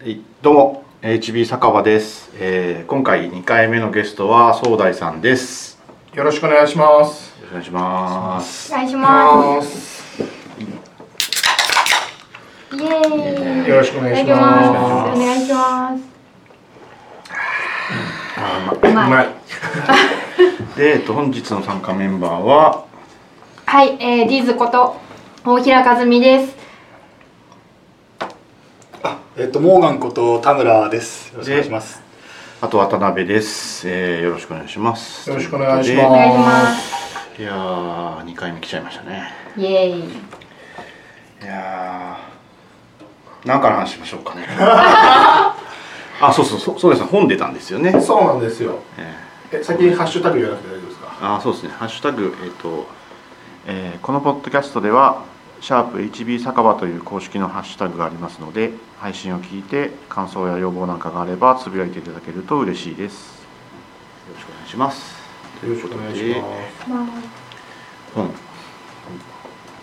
はいどうも HB 酒場です、えー今回2回目のゲストは総大さんですよろしくお願いします。よろしくお願いしますお願いします。す。イエーイ。よろしくお願いします。お願いします。うまい。うまい。で、えっと、本日の参加メンバーは？はい、えー、ディズこと大平和美です。あ、えっとモーガンこと田村です。よろしくお願いします。あと渡辺です、えーよろしくお願いしますよろしくお願いします。いやー2回目来ちゃいましたねイエーイ。いやー何から話しましょうかね あそうそうそうそうですね本出たんですよね、そうなんですよ。ええ、先にハッシュタグ言わなくて大丈夫ですか？ーあそうですねハッシュタグえっ、と、えーこのポッドキャストではシャープ HB 酒場という公式のハッシュタグがありますので配信を聞いて感想や要望なんかがあればつぶやいていただけると嬉しいですよろしくお願いしますよろしくお願いします。ま本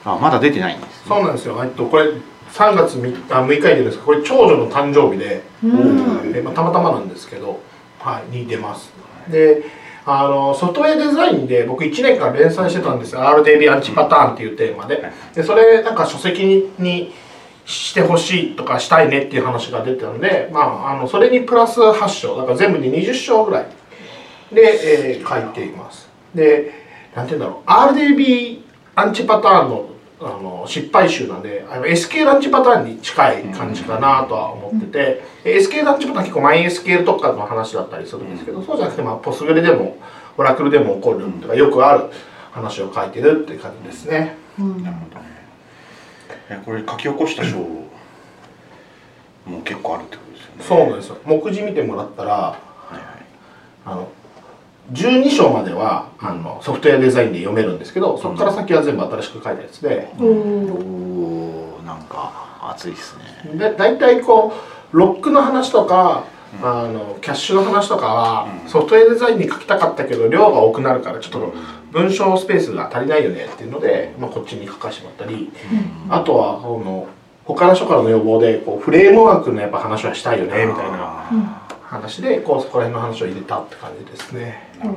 あまだ出てないんです、ね、そうなんですよ。えっと、これ。3月 6, あ6日に出るんですけどこれ長女の誕生日で、あ、うん。えまあ、たまたまなんですけど、はい、に出ますであのソフトウェアデザインで僕1年間連載してたんですよ。RDB アンチパターンっていうテーマで。でそれなんか書籍にしてほしいとかしたいねっていう話が出てたので、まあ、あのそれにプラス8章。だから全部で20章ぐらい。で、えー書いています。でなんて言うんだろう。RDB アンチパターンのあの失敗集なんであの SQL アンチパターンに近い感じかなとは思ってて、SQL アンチパターンは結構 MySQL 特化の話だったりするんですけど、そうじゃなくて、まあ、ポスグレでもオラクルでも起こるとかよくある話を書いてるっていう感じですね。うん。なるほどね。えこれ書き起こした章もう結構あるってことですよね。そうなんですよ。目次見てもらったらはいはい。あの12章まではあのソフトウェアデザインで読めるんですけどそこから先は全部新しく書いたやつで、おーおーなんか熱いっすね。で大体こうロックの話とか、あのキャッシュの話とかは、うん。ソフトウェアデザインに書きたかったけど量が多くなるからちょっと文章スペースが足りないよねっていうので、まあ、こっちに書かせてもらったり、あとはこの他の書からの要望でこうフレームワークのやっぱ話はしたいよねみたいなあうん話でこうそこら辺の話を入れたって感じですね。うん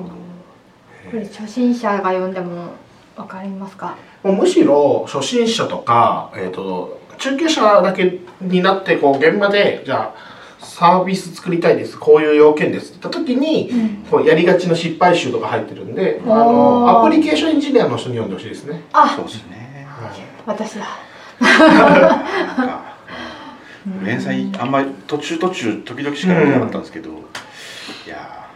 これ初心者が読んでもわかりますか？もうむしろ初心者とか、えー、と中級者だけになってこう現場でじゃあサービス作りたいですこういう要件ですって言った時に、うんこうやりがちの失敗集とか入ってるんであおのーアプリケーションエンジニアの人に読んでほしいですね。あそう、ですねはい私だ。なんかうん連載あんまり途中途中時々しか読めなかったんですけど、いや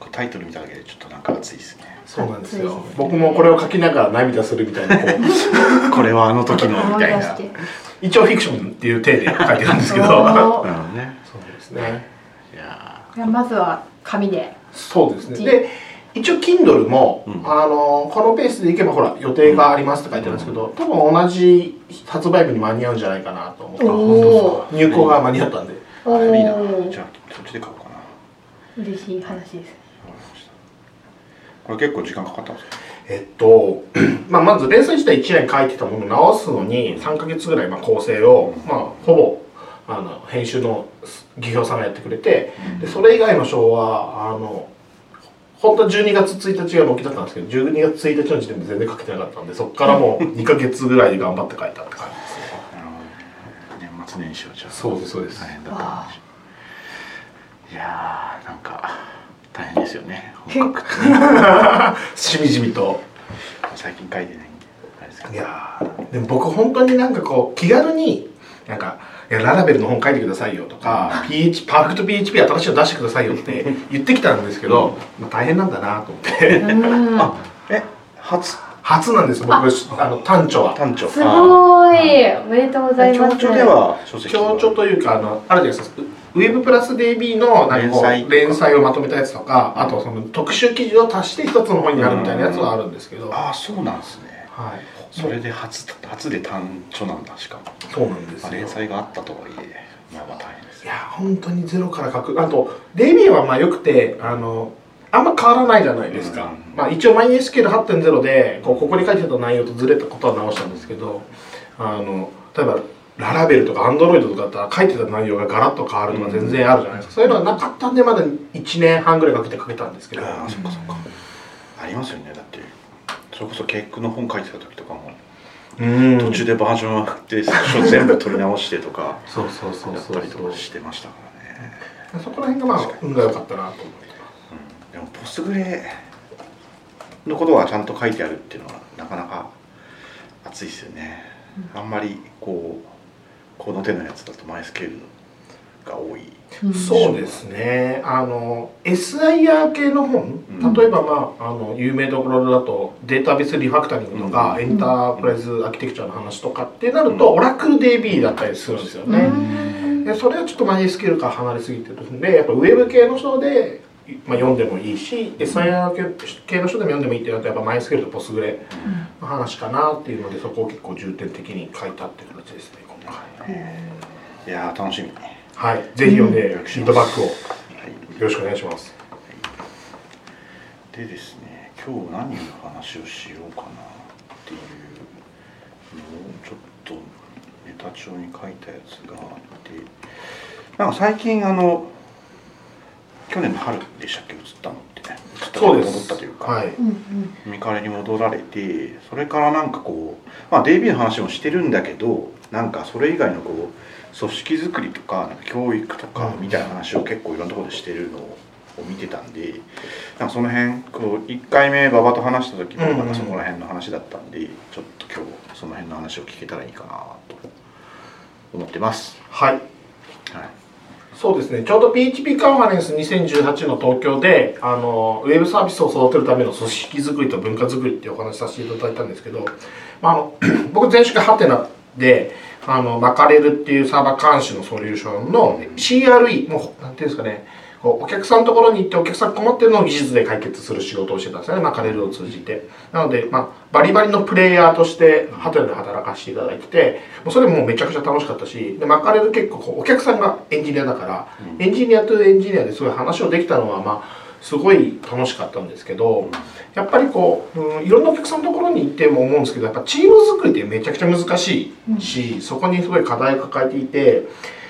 ーこうタイトル見ただけでちょっとなんか熱いですね。そうなんですよ。ね。僕もこれを書きながら涙するみたいなこれはあの時のみたいな。一応フィクションっていう体で書いてるんですけど。お なるーほど。ねそうですね。い。やまずは紙で。そうですね。で一応 Kindle も、うん。あのこのペースでいけばほら予定がありますって書いてあるんですけど、多分同じ発売日に間に合うんじゃないかなと思っておー。入稿が間に合ったんで。いい。なじゃあそっちで買おうかな。嬉しい話です。わかりました。これ結構時間かかったんですか？えっと、まあ、まず連載自体1年書いてたものを直すのに3ヶ月ぐらいまあ構成を、まあ、ほぼあの編集の技評さんがやってくれて、でそれ以外の章はあの本当は12月1日が納期だったんですけど12月1日の時点で全然書けてなかったんでそこからもう 2ヶ月ぐらいで頑張って書いたって感じです年末年始はじゃあ。そうですそうです。大変だった。んでしょういやーなんか大変ですよね。本格的に。しみじみと。最近書いてないんであれですけど。いやーでも僕本当になんかこう気軽になんかいやララベルの本書いてくださいよとか PH パーフェクト PHP 新しいの出してくださいよって言ってきたんですけど、まあ、大変なんだなと思って。うん。あえ初？初なんです僕あ。あの単著は。単調。すごい。おめでとうございます。強調では書籍強調というかあのあるじゃないですかウェブプラス DB のなんか連載をまとめたやつとかあとその特集記事を足して一つの本になるみたいなやつはあるんですけど、はああそうなんですね。いそれで初初で単調なんだしかも。そうなんですよ。まあ連載があったとはいえまあまあ大変です。いや本当にゼロから書く。あと DB はまあよくてあのあんま変わらないじゃないですか、うん。まあ、一応 MySQL8.0 でこうここに書いてた内容とずれたことは直したんですけどあの例えばララベルとかアンドロイドとかだったら書いてた内容がガラッと変わるとか全然あるじゃないですか、そういうのはなかったんでまだ1年半ぐらいかけて書けたんですけど。ああそっかそっか。ありますよね。だってそれこそケックの本書いてた時途中でバージョン上がって最初全部取り直してとかそうそうそうやっそう。たりとかしてましたからね。そこら辺がまあ運が良かったなと思って。でもポスグレのことがちゃんと書いてあるっていうのはなかなか熱いですよね、あんまりこうこの手のやつだとマイスケールが多いそうですね。あの SIR 系の本、うん。例えば、まあ、あの有名どころだとデータベースリファクタリングとか、うん。エンタープライズアーキテクチャの話とかってなると、オラクル DB だったりするんですよね、でそれはちょっとマイスケールから離れすぎてるんでやっぱウェブ系の人で、まあ、読んでもいいし SIR 系の人でも読んでもいいってなるとやっぱマイスケールとポスグレの話かなっていうのでそこを結構重点的に書いたっていう形ですね今回。いやー楽しみはい。ぜひ読んでうんフィードバックを。よはいろしくお願いします。でですね今日何の話をしようかなっていうのをちょっとネタ帳に書いたやつがあってなんか最近あの去年の春でしたっけ移ったのって。ね移った戻ったというか、はい。うんうん。ミカレに戻られてそれからなんかこうまあ DB の話もしてるんだけどなんかそれ以外のこう組織づくりとかなんか教育とかうん。みたいな話を結構いろんなところでしてるのを見てたんでなんかその辺こう1回目馬場と話した時もなんかそこら辺の話だったんでちょっと今日その辺の話を聞けたらいいかなと思ってます。はい。はい。そうですね。ちょうど PHP カンファレンス2018の東京であのウェブサービスを育てるための組織づくりと文化づくりっていうお話しさせていただいたんですけど、まあ、あの 僕前職ハテナであのマカレルっていうサーバー監視のソリューションの CRE もうなんていうんですかね。こうお客さんのところに行ってお客さん困ってるのを技術で解決する仕事をしてたんですよね。マカレルを通じて。なので、まあ、バリバリのプレイヤーとしてハテナで働かせていただいててもうそれもめちゃくちゃ楽しかったしでマカレル結構こうお客さんがエンジニアだから、エンジニアとエンジニアですごい話をできたのはまあすごい楽しかったんですけどやっぱりこう、うん、いろんなお客さんのところに行っても思うんですけどやっぱチーム作りってめちゃくちゃ難しいし、そこにすごい課題を抱えていて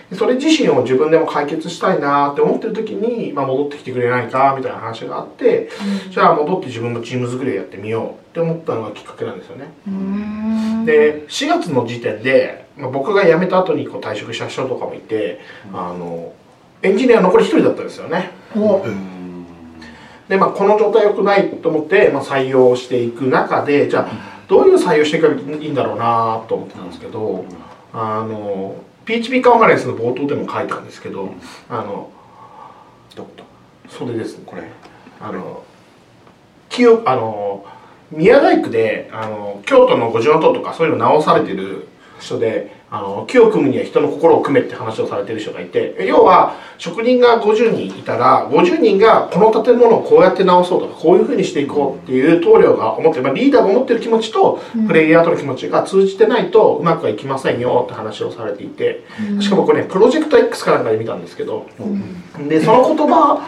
でそれ自身を自分でも解決したいなって思ってる時に、まあ、戻ってきてくれないかみたいな話があって、じゃあ戻って自分もチーム作りをやってみようって思ったのがきっかけなんですよね。うん。で4月の時点で、まあ、僕が辞めた後にこう退職した人とかもいて、あのエンジニア残り1人だったんですよね。おで、まあ、この状態良くないと思って、まあ、採用していく中でじゃあどういう採用していけばいいんだろうなと思ってたんですけど、あの PHP カンファレンスの冒頭でも書いたんですけど、あのどこだそれですねこれ。あの清あの宮大工であの京都の五重塔とかそういうの直されてる人であの木を組むには人の心を組めって話をされてる人がいて要は職人が50人いたら50人がこの建物をこうやって直そうとかこういうふうにしていこうっていう棟梁が思ってる、まあ、リーダーが思ってる気持ちとプレイヤーとの気持ちが通じてないとうまくはいきませんよって話をされていてしかもこれねプロジェクト X かなんかで見たんですけどでその言葉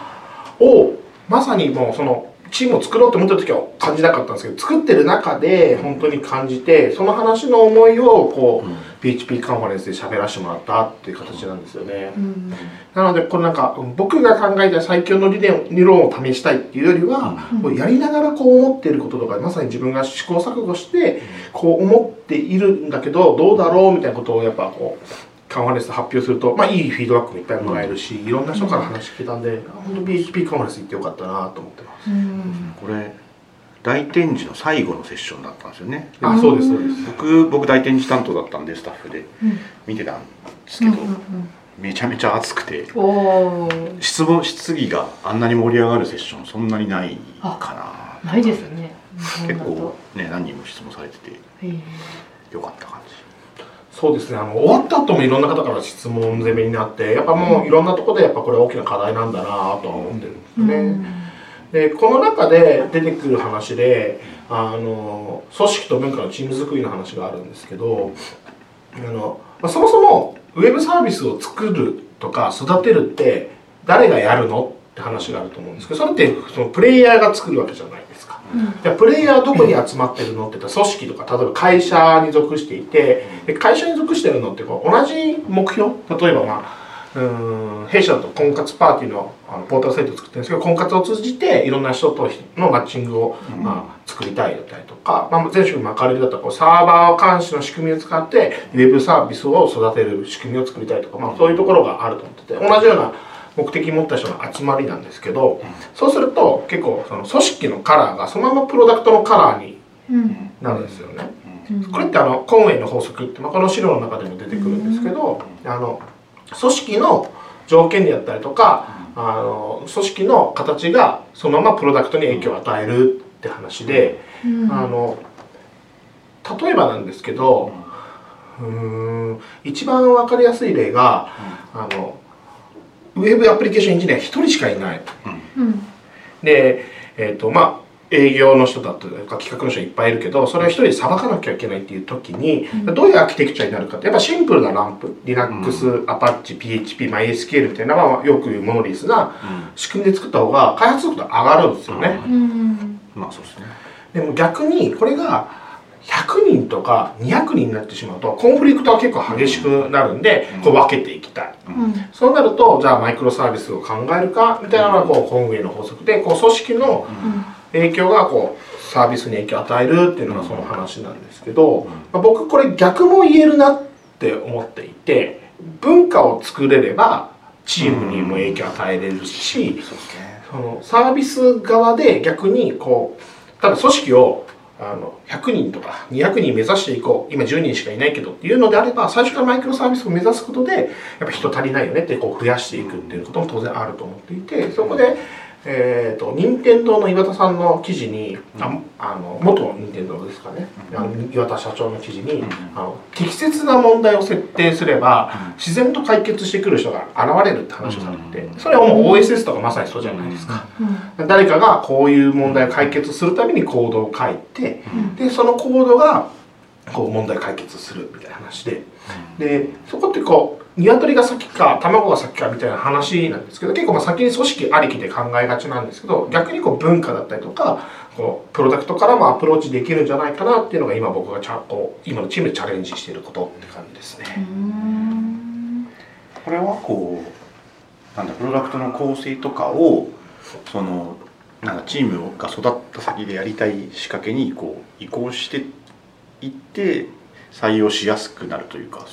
をまさにもうそのチームを作ろうと思った時は感じなかったんですけど作ってる中で本当に感じてその話の思いをこう、PHP カンファレンスで喋らせてもらったっていう形なんですよね、うんなのでこれなんかうん僕が考えた最強の理念理論を試したいっていうよりは、こうやりながらこう思っていることとかまさに自分が試行錯誤してこう思っているんだけどどうだろうみたいなことをやっぱこうカンファレンスで発表すると、まあ、いいフィードバックもいっぱいもらえるし、いろんな人から話聞けたんで、本当 PHP カンファレンス行ってよかったなと思ってます。うん。これ大展示の最後のセッションだったんですよね。あ、そうです、そうです。僕僕大展示担当だったんでスタッフで。うん。見てたんですけど、うんめちゃめちゃ熱くて質問質疑があんなに盛り上がるセッションそんなにないかな。ないですね。結構ね何人も質問されててよかった感じ。そうですね。あの終わった後もいろんな方から質問攻めになってやっぱもういろんなところでやっぱこれは大きな課題なんだなとは思ってるんですよね。でこの中で出てくる話であの組織と文化のチーム作りの話があるんですけどあの、まあ、そもそもウェブサービスを作るとか育てるって誰がやるのっって話があると思うんですけどそれってそのプレイヤーが作るわけじゃないですか。うんじゃあプレイヤーはどこに集まってるのって言ったら組織とか例えば会社に属していてで会社に属してるのってこう同じ目標？例えばまあうーん弊社だと婚活パーティーのあのポータルサイトを作ってるんですけど婚活を通じていろんな人とのマッチングを、まあ、作りたいだったりとか、まあ、前職マカレルだったらこうサーバー監視の仕組みを使ってウェブサービスを育てる仕組みを作りたいとか、まあ、そういうところがあると思ってて同じような目的を持った人の集まりなんですけどそうすると結構その組織のカラーがそのままプロダクトのカラーにうん。なるんですよね。うん。これってあのコンウェイの法則って、まあ、この資料の中でも出てくるんですけど、あの組織の条件であったりとか、あの組織の形がそのままプロダクトに影響を与えるって話で、うん。あの例えばなんですけどうーん一番分かりやすい例が、あのウェブアプリケーションエンジニア1人しかいない。うん。で、えっとまあ営業の人だとか企画の人いっぱいいるけどそれを一人でさばかなきゃいけないっていう時に、うん。どういうアーキテクチャになるかってやっぱシンプルなランプ Linux、Apache、PHP、MySQL みたいな、まあ、よく言うモノリスな仕組みで作った方が開発速度上がるんですよね、うん。まあそうですね。でも逆にこれが100人とか200人になってしまうとコンフリクトは結構激しくなるんで、こう分けていきたい。うん。そうなるとじゃあマイクロサービスを考えるかみたいなのがこうコンウェイの法則でこう組織の影響がこうサービスに影響を与えるっていうのがその話なんですけど、まあ僕これ逆も言えるなって思っていて文化を作れればチームにも影響を与えれるし、そのサービス側で逆にこうただ組織をあの100人とか200人目指していこう今10人しかいないけどっていうのであれば最初からマイクロサービスを目指すことでやっぱ人足りないよねってこう増やしていくっていうことも当然あると思っていてそこで、えー、と任天堂の岩田さんの記事に、ああの元任天堂ですかね、あの岩田社長の記事に、あの適切な問題を設定すれば、自然と解決してくる人が現れるって話をされててそれはもう OSS とかまさにそうじゃないですか。うん。誰かがこういう問題を解決するためにコードを書いて、でそのコードがこう問題解決するみたいな話ででそこってこう鶏が先か卵が先かみたいな話なんですけど結構まあ先に組織ありきで考えがちなんですけど逆にこう文化だったりとかこうプロダクトからもアプローチできるんじゃないかなっていうのが今僕がちゃんこう今のチームでチャレンジしていることって感じですうね。んこれはこうなんだプロダクトの構成とかをそのなんかチームが育った先でやりたい仕掛けにこう移行していって採用しやすくなるというか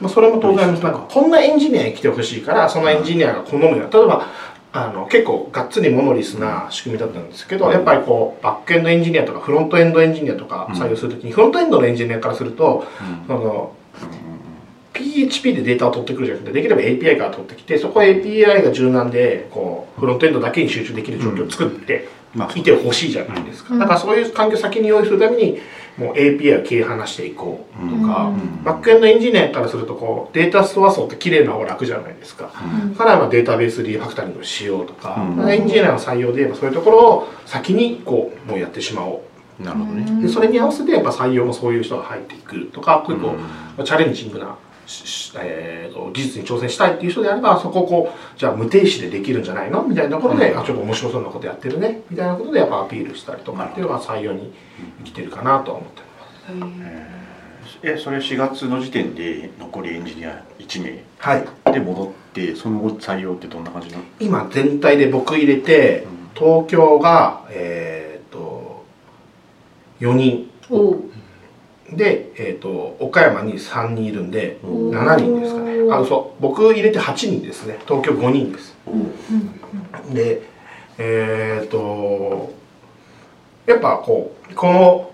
まあ、それも当然ありますなんかこんなエンジニアに来てほしいからそのエンジニアが好むような例えばあの結構がっつりモノリスな仕組みだったんですけどやっぱりこうバックエンドエンジニアとかフロントエンドエンジニアとか採用するときにフロントエンドのエンジニアからするとその PHP でデータを取ってくるじゃなくてできれば API から取ってきてそこは API が柔軟でこうフロントエンドだけに集中できる状況を作ってまあいてほしいじゃないですかうん。だからそういう環境を先に用意するためにもう API を切り離していこうとか、うん。バックエンドエンジニアからするとこうデータストア層って綺麗な方が楽じゃないですか、うん。だからまあデータベースリファクタリングをしようとか、うん。エンジニアの採用で言えばそういうところを先にこうもうやってしまおうなるほどね。うんでそれに合わせてやっぱ採用もそういう人が入ってくるとか結構、うん。チャレンジングな、えーと技術に挑戦したいっていう人であればそこをこうじゃあ無停止でできるんじゃないの？みたいなところで、うん。あちょっと面白そうなことやってるね？みたいなことでやっぱアピールしたりとかっていうのが採用に生きてるかなとは思ってます。えそれ4月の時点で残りエンジニア1名はい。で戻ってその後採用ってどんな感じなの？今全体で僕入れて東京がえっ、と4人で、えー、と岡山に3人いるんでおー。7人ですかね。あ嘘。僕入れて8人ですね。東京5人です。うんでえっ、とやっぱこうこの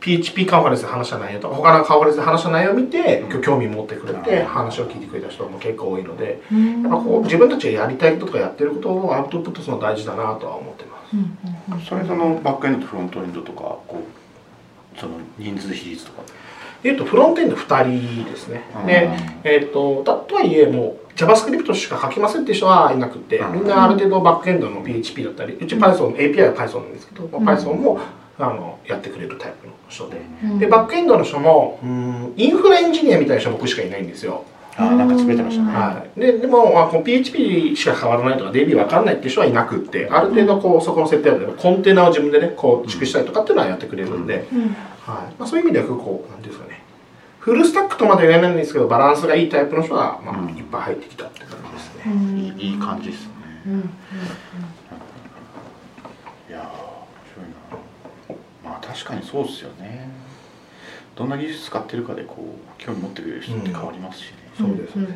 PHP カンファレンスで話した内容とか他のカンファレンスで話した内容を見て興味持ってくれて話を聞いてくれた人も結構多いのでうん。やっぱこう自分たちがやりたいこととかやってることをアウトプットするの大事だなとは思ってます。それそのバックエンドとフロントエンドとかこうその人数比率とか。えっとフロントエンド2人ですね。うんでえっとだとはいえもう JavaScript しか書きませんっていう人はいなくてうんみんなある程度バックエンドの PHP だったりうち Python API は Python なんですけど、ん。Python もあのやってくれるタイプの人で。うん。でバックエンドの人もうんインフラエンジニアみたいな人僕しかいないんですよあなんか詰めてましたね、はい、ででも、まあ、こう PHP しか変わらないとか DB 分かんないっていう人はいなくってある程度こうそこの設定でコンテナを自分でねこう築したりとかっていうのはやってくれるんで、うん。はい。まあ、そういう意味ではこうなんですかね。フルスタックとまでは言えないんですけどバランスがいいタイプの人が、まあうん。いっぱい入ってきたって感じですね、うん。いいいい感じですね、うん。うん。いやー面白いな。まあ確かにそうですよね。どんな技術使ってるかでこう興味持ってくれる人って変わりますしね、そうです。んんん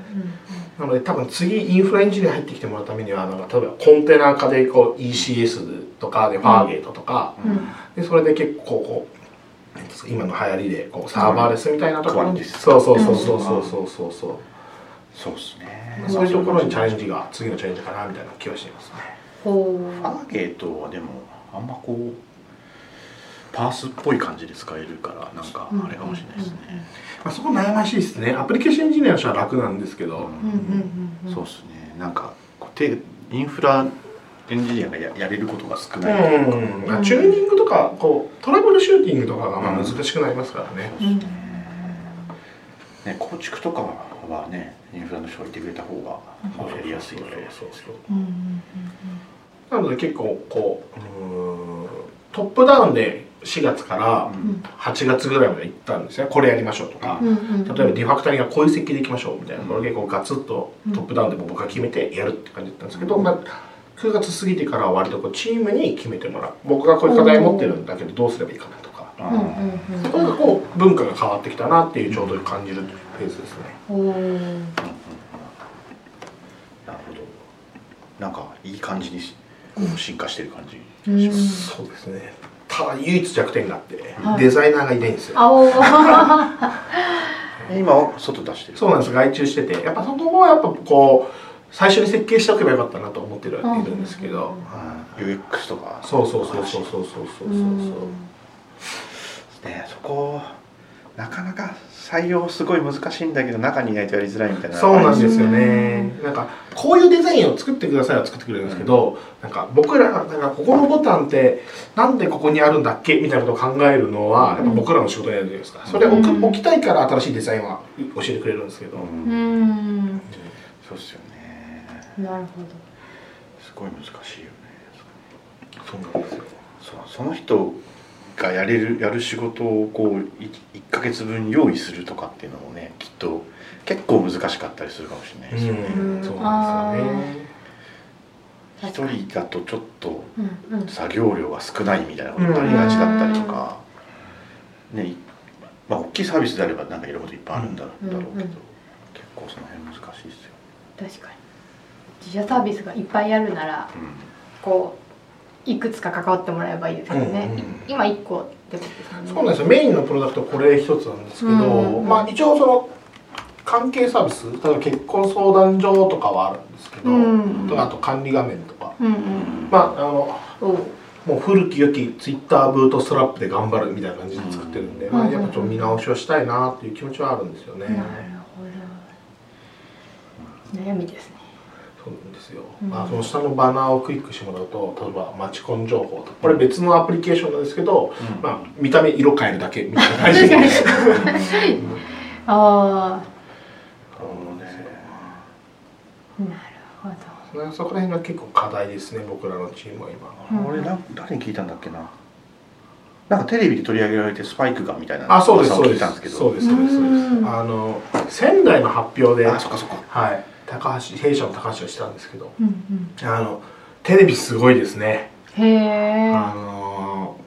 なので多分次インフラエンジニア入ってきてもらうためにはなんか例えばコンテナ化でこう ECS とかでファーゲートとか、うん。でそれで結構こう今の流行りでこうサーバーレスみたいなところに、そうそうそうそうそうそうそうそうそうですねまあそういうところにチャレンジが次のチャレンジかなみたいな気はしていますねほファーゲートはでもあんまこうパースっぽい感じで使えるからなんかあれかもしれないですね、まあ、そこ悩ましいですね。アプリケーションエンジニアの人は楽なんですけど、うんうんうんうんそうですね。なんかこう手インフラエンジニアがややれることが少うないうか、んまあチューニングとかこうトラブルシューティングとかがまあ難しくなりますからね、うん。ね、構築とかはねインフラの人がいてくれた方がやりやすいので。そうそううんうんなので結構こううーんトップダウンで4月からうん。8月ぐらいまで行ったんですね。これやりましょうとか、うんうんうん。例えばリファクタリングがこういう設計でいきましょうみたいな。これ結構ガツッとトップダウンで僕が決めてやるって感じだったんですけど、まあ、9月過ぎてからは割とこうチームに決めてもらう。僕がこういう課題持ってるんだけどどうすればいいかなとか。あうんうん。ーこれがこう文化が変わってきたなっていうちょうど感じるフェーズですね。なるほど。なんかいい感じにしこう進化してる感じ、うんそうですね。ただ唯一弱点があって、はい。デザイナーがいないんですよ。今は外出してるそうなんです外注しててやっぱそこもやっぱこう最初に設計しておけばよかったなと思ってるはいるんですけど、うん。はい UX とか。そうそうそうそうそうそうそう。そうねそこなかなか採用すごい難しいんだけど中にいないとやりづらいみたいな。そうなんですよね。なんかこういうデザインを作ってくださいは作ってくれるんですけど、なんか僕らがなんかここのボタンってなんでここにあるんだっけみたいなことを考えるのはやっぱ僕らの仕事になるじゃないですかそれを置置きたいから新しいデザインは教えてくれるんですけど、うん。うん。そうっすよね。なるほすごい難しいよね。そうなんですよ。その人がやれるやる仕事をこうい1ヶ月分用意するとかっていうのもねきっと結構難しかったりするかもしれないですよね。うん。そうなんですよね。一、人だとちょっと作業量が少ないみたいなことになりがちだったりとか、ねいまあ大きいサービスであればなんかいろいろこといっぱいあるんだ,、うんだろうけど、うんうん。結構その辺難しいですよ、確かに。自社サービスがいっぱいあるならこういくつか関わってもらえばいいですけどね、うんうんい今一個ってことですよね。そうなんですよ。メインのプロダクトこれ一つなんですけど、うん。まあ一応その関係サービス例えば結婚相談所とかはあるんですけど、うん。とあと管理画面とか、うんうん。まああのもう古き良きツイッターブートストラップで頑張るみたいな感じで作ってるんで、うん。まあ、やっぱちょっと見直しをしたいなっていう気持ちはあるんですよね、なるほど。悩みですねそうなんですよ、うん。まあ、その下のバナーをクリックしてもらうと例えばマチコン情報とか。これ別のアプリケーションなんですけど、うん。まあ、見た目色変えるだけみたいな感じ。で あそうね。あなるほど。そこら辺が結構課題ですね僕らのチームは今。うん。俺な誰に聞いたんだっけな？なんかテレビで取り上げられてスパイクがみたいなあそうですそうです聞いたんですけど。そうですそうですそうです。うん。あの仙台の発表で。あそっかそっか。はい高橋弊社の高橋がしたんですけどうんうん。あのテレビすごいですね。へ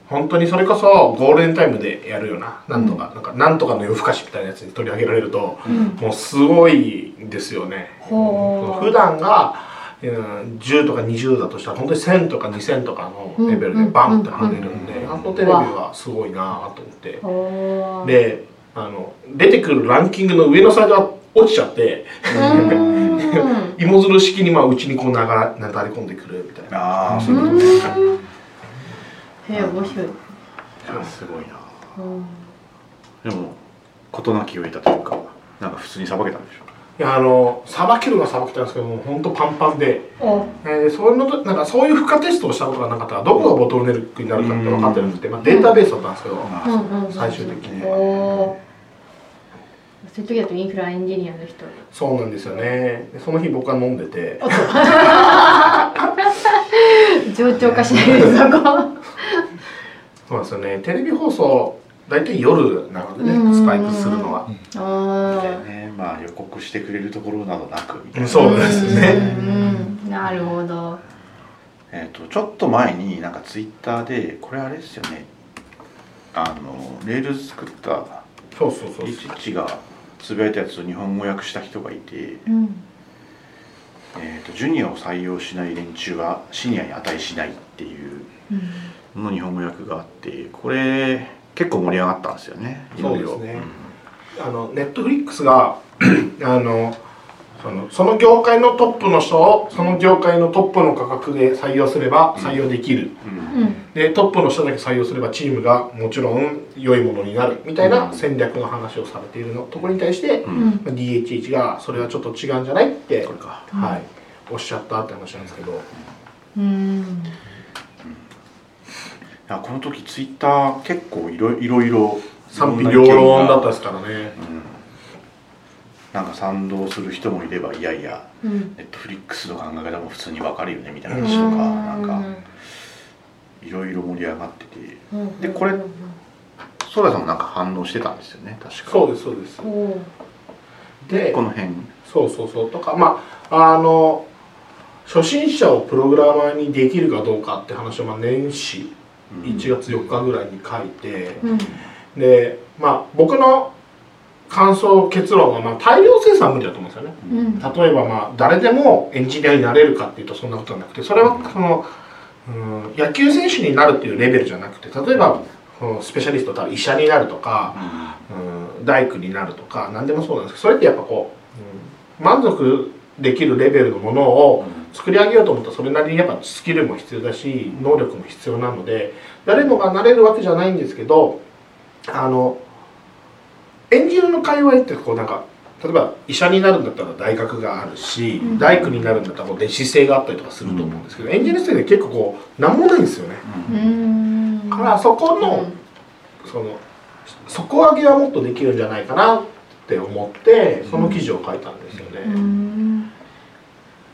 本当にそれこそゴールデンタイムでやるようななんとか、なんかなんとかの夜更かしみたいなやつに取り上げられると、うん。もうすごいですよね。ほう。普段がうん10とか20だとしたら本当に1000とか2000とかのレベルでバンって跳ねるんで、うんあのテレビはすごいなと思って、であの出てくるランキングの上のサイドが落ちちゃって。うん。芋づる式にまあうちにこう流らなだれ込んでくるみたいな。あそういうことね。んへえ面白い。すごいな。うん。でも事なきを得たというかなんか普通にさばけたんでしょ？いやあのさばけるのはさばけたんですけどもう本当パンパンで、お。えーそういうのとなんかそういう負荷テストをしたことがなかったらどこがボトルネックになるかって分かってるん。で、まあ、データベースだったんですけど、最終的には。おそういう時だとインフラエンジニアの人そうなんですよね。でその日僕は飲んでて。冗長 化しないですそこ。そうですよね。テレビ放送大体夜なのでうん。ねスパイクするのは。あでね。まあ予告してくれるところなどなくみたいな、そうですね。うんうん。なるほど。えー、とちょっと前になんかツイッターでこれあれですよね。あの Rails 作ったそうそうそうリチッチがつぶやいたやつを日本語訳した人がいて、うん。えーと「ジュニアを採用しない連中はシニアに値しない」っていううん。の日本語訳があってこれ結構盛り上がったんですよねいろいろ。そうですね。あのネットフリックスが あのそのその業界のトップの人をその業界のトップの価格で採用すれば採用できる、うん。うんでトップの人だけ採用すればチームがもちろん良いものになるみたいな戦略の話をされているのところに対して、ううんん DHH がそれはちょっと違うんじゃないってこれか。はい、おっしゃったって話なんですけど。うん。いやこの時ツイッター結構いろいろいろ賛否両論だったですからね。うん。なんか賛同する人もいればいやいやうん。ネットフリックスの考え方も普通に分かるよねみたいな話とか、なんかいろいろ盛り上がってて。うん。でこれソダさんもなんか反応してたんですよね。確か。そうですそうです。でこの辺。そうそうそう。とかまああの初心者をプログラマーにできるかどうかって話をまあ年始1月4日ぐらいに書いて、うん。でまあ僕の感想結論はまあ大量生産は無理だと思うんですよね。うん。例えばまあ誰でもエンジニアになれるかっていうとそんなことはなくてそれはその、うん、野球選手になるっていうレベルじゃなくて例えばこのスペシャリスト多分医者になるとか、うん、大工になるとか何でもそうなんですけどそれってやっぱこう、うん、満足できるレベルのものを作り上げようと思ったらそれなりにやっぱスキルも必要だし能力も必要なので誰もがなれるわけじゃないんですけどあのエンジニアの界隈ってこうなんか例えば医者になるんだったら大学があるし、うん。大工になるんだったらこう電子性があったりとかすると思うんですけど、エンジニアって結構こう何もないんですよね。うん。からそこの、その底上げはもっとできるんじゃないかなって思ってその記事を書いたんですよね。うん。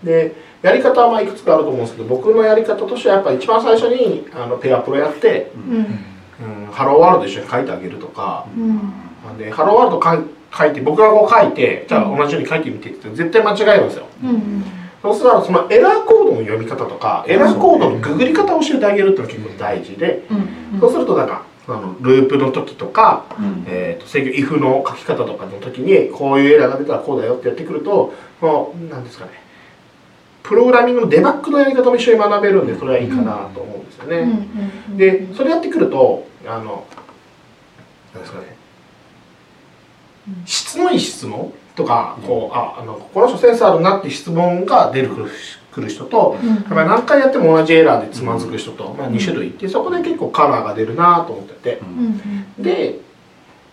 でやり方はまあいくつかあると思うんですけど僕のやり方としてはやっぱ一番最初にあのペアプロやって、うん。うん、ハローワールド一緒に書いてあげるとかうん。でハローワールド書いて僕がこう書いてじゃあ同じように書いてみてって絶対間違えるんですよ。うんそうしたらそのエラーコードの読み方とかエラーコードのググり方を教えてあげるっていうのが結構大事で、うんそうするとなんかあのループの時とか、うん。えー、と制御 if の書き方とかの時にこういうエラーが出たらこうだよってやってくるともうなんですかねプログラミングのデバッグのやり方も一緒に学べるんでそれはいいかなと思うんですよね。うんでそれやってくるとあのなんですかねうん質のいい質問とかこうああのこの人センスあるなって質問が出るくる人とうん。やっぱり何回やっても同じエラーでつまずく人と、まあ、2種類いてそこで結構カラーが出るなと思ってて。うんで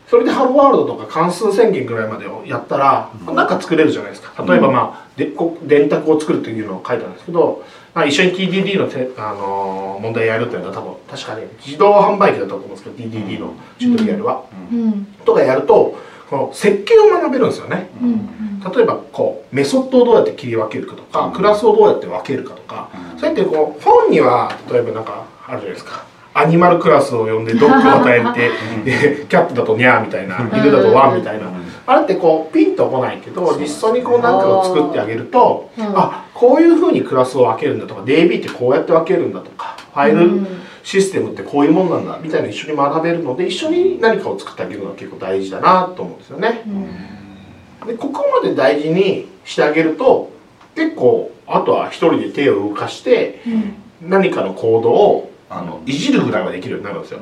それでハローワールドとか関数宣言ぐらいまでをやったら、なんか作れるじゃないですか。例えば、まあ、でこ電卓を作るというのを書いたんですけど、まあ、一緒に TDD のて、あのー問題やるっていうのは多分確かに自動販売機だったと思うんですけど TDD のチュートリアルは、うん。とかやるとこの設計を学べるんですよね。うん例えばこうメソッドをどうやって切り分けるかとか、うん。クラスをどうやって分けるかとか、そうやってこう本には例えばなんかあるじゃないですか。アニマルクラスを呼んでドッグを与えてでキャットだとニャーみたいなうん。犬だとワンみたいな。あれってこうピンとこないけど実際にこう何かを作ってあげるとうん。あこういうふうにクラスを分けるんだとか DB ってこうやって分けるんだとかファイルシステムってこういうもんなんだみたいなの一緒に学べるので一緒に何かを作ってあげるのが結構大事だなと思うんですよね。でここまで大事にしてあげると結構あとは一人で手を動かして何かのコードをあのいじるぐらいはできるようになるんですよ。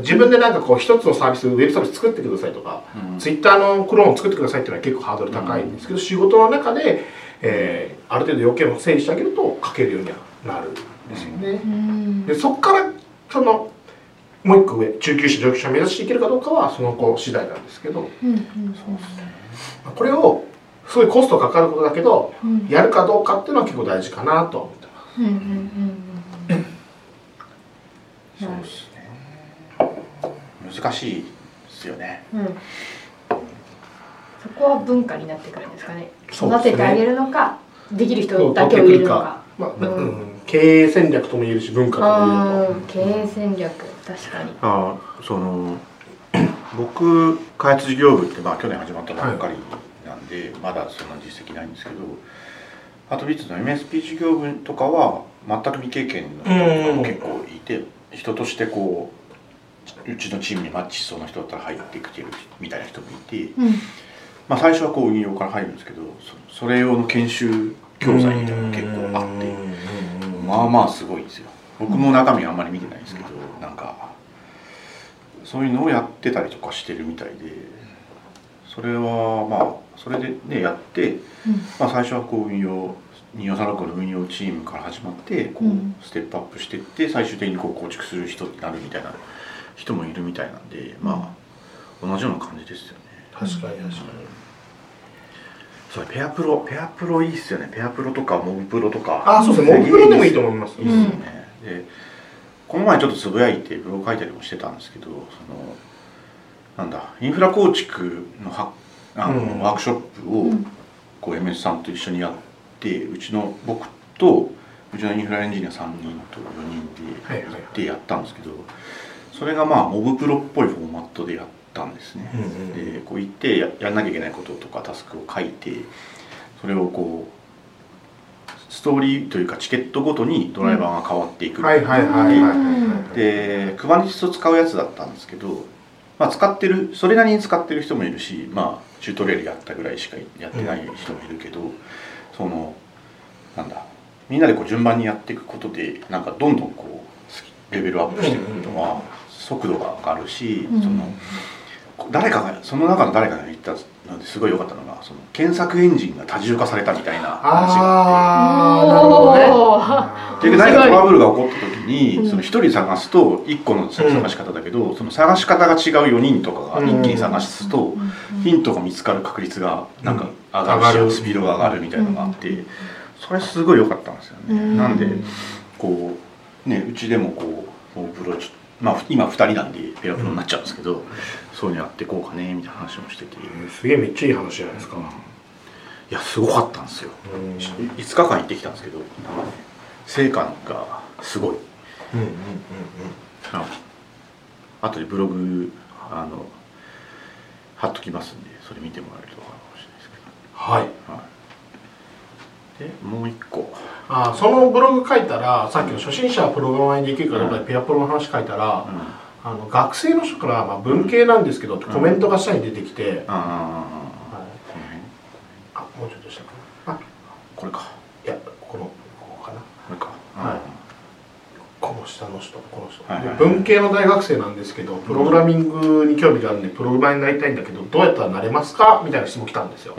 自分でなんかこう一つのサービスウェブサービス作ってくださいとか、ツイッターのクローンを作ってくださいっていうのは結構ハードル高いんですけど、仕事の中で、えーある程度要件を整理してあげると書けるようにはなるんですよね。でそこからそのもう一個上中級者上級者目指していけるかどうかはその子次第なんですけど。これをすごいコストかかることだけどやるかどうかっていうのは結構大事かなとは思ってます。そうですね。難しいですよね。そこは文化になってくるんですかね。育ててあげるのかできる人だけを入れるのかまあうん。うん経営戦略とも言えるし文化とも言えるうん経営戦略確かに。あその 僕開発事業部ってまあ去年始まったばっかりなんで、まだそんな実績ないんですけどあとビッツの MSP 事業部とかは全く未経験の人とかも結構いて人としてこううちのチームにマッチしそうな人だったら入ってきてるみたいな人もいて、うん。まあ、最初はこう運用から入るんですけどそそれ用の研修教材みたいなのが結構あって。まあまあすごいんですよ。僕も中身あんまり見てないんですけどなんかそういうのをやってたりとかしてるみたいでそれはまあそれでねやって、まあ、最初はこう運用2436の運用チームから始まってこうステップアップしていって最終的にこう構築する人になるみたいな人もいるみたいなんでまあ同じような感じですよね。確かに確かにそれペアプロペアプロいいっすよね。ペアプロとかモブプロとか。あそうですねモブプロでもいいと思いますいいですよね、でこの前ちょっとつぶやいてブログ書いたりもしてたんですけどそのなんだインフラ構築のはあの、うん。ワークショップをうん。こう MS さんと一緒にやってうちの僕とうちのインフラエンジニア3人と4人ではいはいはいでやったんですけどそれがまあモブプロっぽいフォーマットでやったんですね、うんうん。でこう行ってややんなきゃいけないこととかタスクを書いてそれをこうストーリーというかチケットごとにドライバーが変わっていく、で Kubernetes を使うやつだったんですけど、まあ、使ってるそれなりに使ってる人もいるしまあチュートリアルやったぐらいしかやってない人もいるけど、そのなんだみんなでこう順番にやっていくことでなんかどんどんこうレベルアップしていくのは速度が上がるし、うん。その誰かがその中の誰かが言ったのですごい良かったのがその検索エンジンが多重化されたみたいな話があって。ああなるほどねおーあー結局何かトラブルが起こった時に、うん。その一人探すと一個の探し方だけど、その探し方が違う4人とかが一気に探すと、ヒントが見つかる確率がなんか上がるし、上がるスピードが上がるみたいなのがあって、それすごい良かったんですよね。うん。なんでこうねうちでもこうプロちょまあ今2人なんでペアプロになっちゃうんですけど、そういうのやっていこうかねみたいな話もしてて、いすげえめっちゃいい話じゃないですか。やすごかったんですよ。うん。5日間行ってきたんですけど成果がすごい。うんうんうんああとでブログあの貼っときますんでそれ見てもらえると分かるかもしれないですはいけど、はい、でもう一個。あーそのブログ書いたらさっきの初心者はプログラマーにできるからやっぱりペアプロの話書いたら、あの学生の人から、まあ、文系なんですけどってコメントが下に出てきて、ああはいこの辺あもうちょっと下かなあこれか。いやこのここかな。これか。はい。この下の人この人、はいはい。はいで文系の大学生なんですけどプログラミングに興味があるんでプログラマーになりたいんだけどどうやったらなれますかみたいな質問来たんですよ、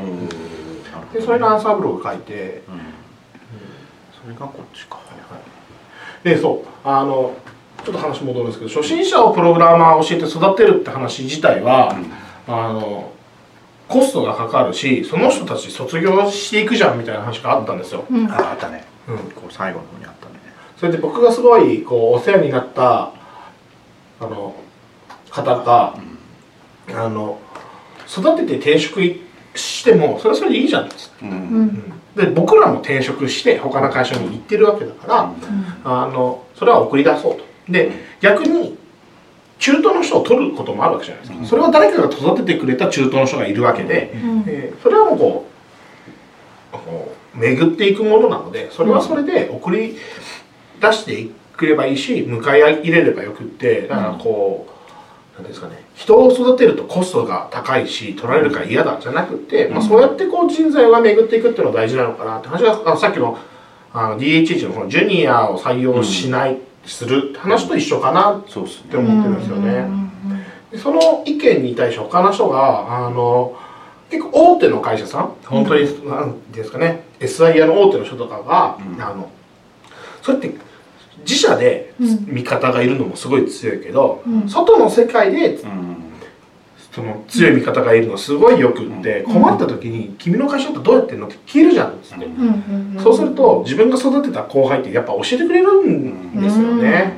でそれのアンサーブログ書いて、うん。それがこっちか。でそう。あのちょっと話戻るんですけど初心者をプログラマーを教えて育てるって話自体は、あのコストがかかるしその人たち卒業していくじゃんみたいな話があったんですよ、うん。ああったね。うん、こう最後の方にあったね。それで僕がすごいこうお世話になったあの方があの育てて転職いしてもそれはそれでいいじゃんっつって、うん。うん。で僕らも転職して他の会社に行ってるわけだから、あのそれは送り出そうとで逆に中途の人を取ることもあるわけじゃないですか、うん。それは誰かが育ててくれた中途の人がいるわけで、うん。えーそれはもうこうこう巡っていくものなのでそれはそれで送り出してくればいいし迎え入れればよくってだからこう、なんていうんですかね人を育てるとコストが高いし取られるから嫌だじゃなくて、まあ、そうやってこう人材が巡っていくっていうのが大事なのかなって話があのさっきのあの DHH のこのジュニアを採用しない、する。話と一緒かなって思ってるんですよね。でその意見に対して他の人があの結構大手の会社さん本当に、なんですかね SIR の大手の人とかが、うん。あのそれって自社でうん。味方がいるのもすごい強いけど、うん。外の世界でうんその強い味方がいるのすごいよくって、うん。困った時に「君の会社ってどうやってんの?」って聞けるじゃんっそうすると自分が育てた後輩ってやっぱ教えてくれるんですよね。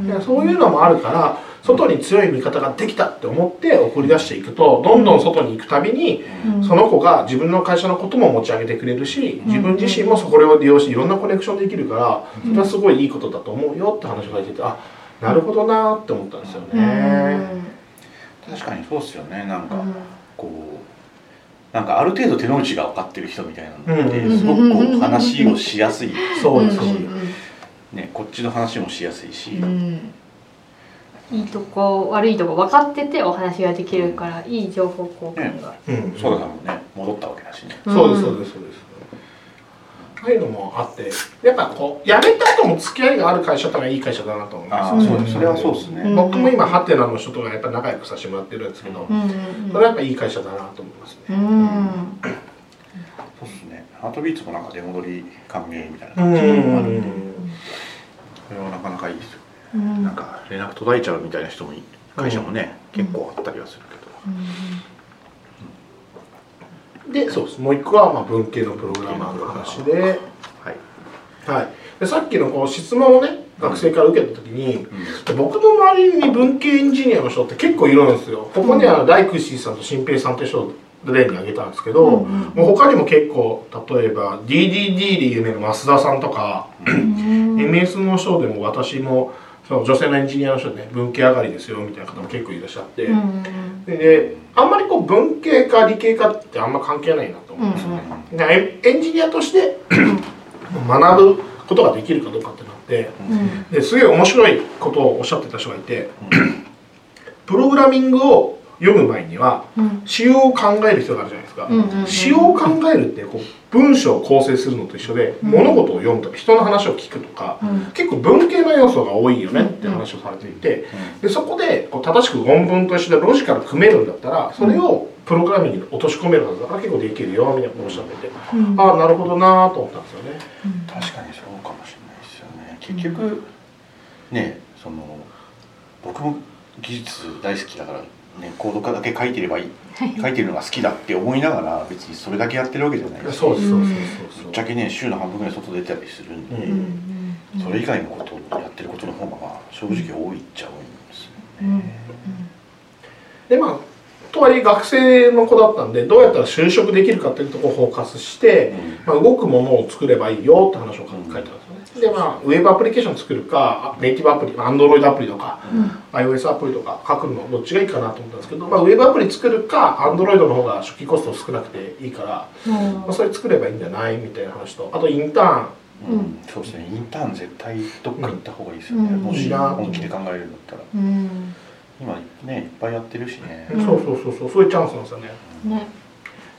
うそういうのもあるから外に強い味方ができたって思って送り出していくとどんどん外に行くたびにうん。その子が自分の会社のことも持ち上げてくれるし自分自身もそこを利用していろんなコネクションできるからそれはすごいいいことだと思うよって話が出ててあなるほどなーって思ったんですようん。ね。確かにそうですよねなんかうん。こうなんかある程度手の内が分かってる人みたいなのってうんすごくこう話をしやすい、そうですうんね、こっちの話もしやすいし、うん。いいとこ悪いとこ分かっててお話ができるからいい情報交換が、うん。そうだもんね。戻ったわけだしね。そうですそうですそうです。ああいうのもあってやっぱこう辞めた後も付き合いがある会社ってのはいい会社だなと思うんですよ。ああそうですそれはそうですね、うん。僕も今ハテナの人とかやっぱ仲良くさせてもらってるんですけど、それはやっぱいい会社だなと思いますね。うん。そうですね。ハートビーツもなんか出戻り歓迎みたいなう感じのもあるんで。ん。それはなかなかいいですようんなんか連絡途絶えちゃうみたいな人もい会社もね、結構あったりはするけど、でそうです。もう一個はまあ文系のプログラマーの話で,、はい。はい、でさっきのこう質問をね学生から受けた時に、僕の周りに文系エンジニアの人って結構いるんですよ。ここにはライクシーさんと新平さんって人を例に挙げたんですけど、うんうん。もう他にも結構例えば DDD で有名な増田さんとか、うん。MS の人でも私もその女性のエンジニアの人でね文系上がりですよみたいな方も結構いらっしゃって、うんでであんまりこう文系か理系かってあんま関係ないなと思うんですよね、でエンジニアとして 学ぶことができるかどうかってなって。うん。ですげえ面白いことをおっしゃってた人がいて。プログラミングを読む前にはうん。仕様を考える必要があるじゃないですか、うんうんうん。仕様を考えるってこう文章を構成するのと一緒で、うん。物事を読むとか人の話を聞くとか、うん。結構文系の要素が多いよねって話をされていて、でそこでこう正しく論文と一緒でロジカル組めるんだったらそれをプログラミングに落とし込めるはずだから結構できるよみたいなことをおっしゃってて、うん。ああなるほどなーと思ったんですよね。確かにそうかもしれないですよね。結局ねその僕も技術大好きだからねコードだけ書いてればいい書いてるのが好きだって思いながら別にそれだけやってるわけじゃない。しそうそうですぶそう。っちゃけね週の半分ぐらい外出たりするんで、うん。うんそれ以外のことをやってることの方がまあ正直多いっちゃ多いんですようん。でまあとはいえ学生の子だったんでどうやったら就職できるかっていうところをフォーカスして、まあ、動くものを作ればいいよって話を書いてあるんでまあウェブアプリケーション作るかあネイティブアプリアンドロイドアプリとか、iOS アプリとか書くのどっちがいいかなと思ったんですけど、まあ、ウェブアプリ作るかアンドロイドの方が初期コスト少なくていいから、まあ、それ作ればいいんじゃないみたいな話とあとインターン。うん。そうですね。インターン絶対どっか行った方がいいですよね、うん。もし本気で考えるんだったら。うん。今ねいっぱいやってるしね、うんそうそうそうそう。そういうチャンスなんですよね。ね。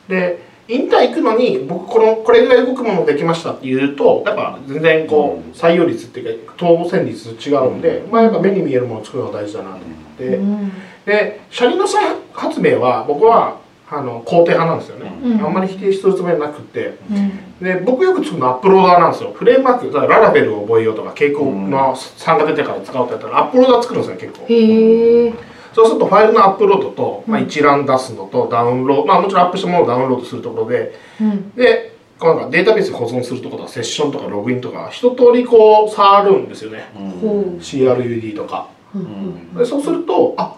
でインターン行くのに僕このこれぐらい動くものできましたっていうとやっぱ全然こう採用率っていうか当選率違うんで、まあやっぱ目に見えるものを作るのが大事だなと思って、うん。で車輪の再発明は僕はあの肯定派なんですよね、うん。あんまり否定するつもりはなくて。うん。で僕よく作るのはアップローダーなんですよ。フレームワークだからララベルを覚えようとか傾向の3が出てから使おうとやったらアップローダー作るんですよ結構。へえそうするとファイルのアップロードと、まあ、一覧出すのとダウンロードまあもちろんアップしたものをダウンロードするところでうん。でこうなんかデータベースに保存するところとかセッションとかログインとか一通りこう触るんですよね。うん。CRUD とか。うん。ん。でそうするとあ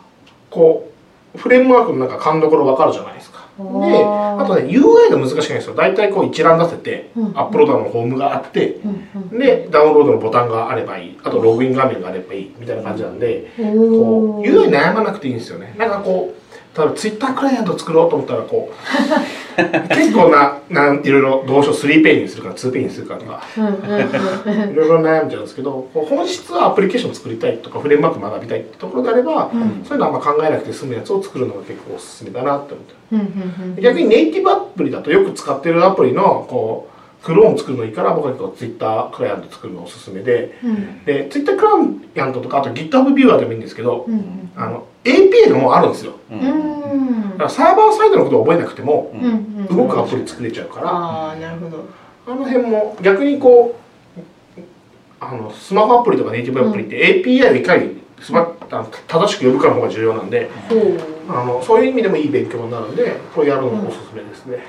こうフレームワークのなんか勘どころ分かるじゃないですかであとね UI が難しくないんですよ。大体こう一覧出せて、うん。アップローダーのホームがあってうんうん。でダウンロードのボタンがあればいい。あとログイン画面があればいい。みたいな感じなんでこうおー UI 悩まなくていいんですよね。なんかこう例えばツイッタークライアント作ろうと思ったらこう結構ななんいろいろどうしよう3ページにするか2ページにするかとか。いろいろ悩んじゃうんですけど本質はアプリケーション作りたいとかフレームワーク学びたいってところであれば、うん。そういうのあんま考えなくて済むやつを作るのが結構おすすめだなって思って逆にネイティブアプリだとよく使ってるアプリのこうクローン作るのいいから僕は結構 Twitter クライアント作るのおすすめで。うん。で Twitter クライアントとかあと GitHub ビューアーでもいいんですけど、うんあの API のもあるんですよ。ううん。んだからサーバーサイドのことを覚えなくても動くアプリ作れちゃうから、ああなるほど。あの辺も逆にこうあのスマホアプリとかネイティブアプリって API をいかにすばあの正しく呼ぶかの方が重要なんでほう。あのそういう意味でもいい勉強になるんでこれやるのがおすすめですね、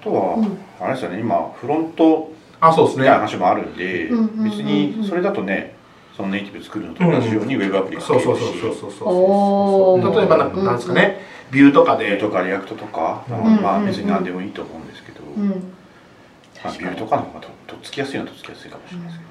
とは、うん。あれですよね今フロントあそうですね。みたいな話もあるんで、うんうんうんうん。別にそれだとねそのネイティブ作るのと同じようにウェブアプリがそうそうそうしそうそうそう例えばなんかなんですかね、 Vue とかで Vue とか React とか、うんまあ別に何でもいいと思うんですけど、うんまあ、 Vue とかの方がととっつきやすいのはとっつきやすいかもしれないですけ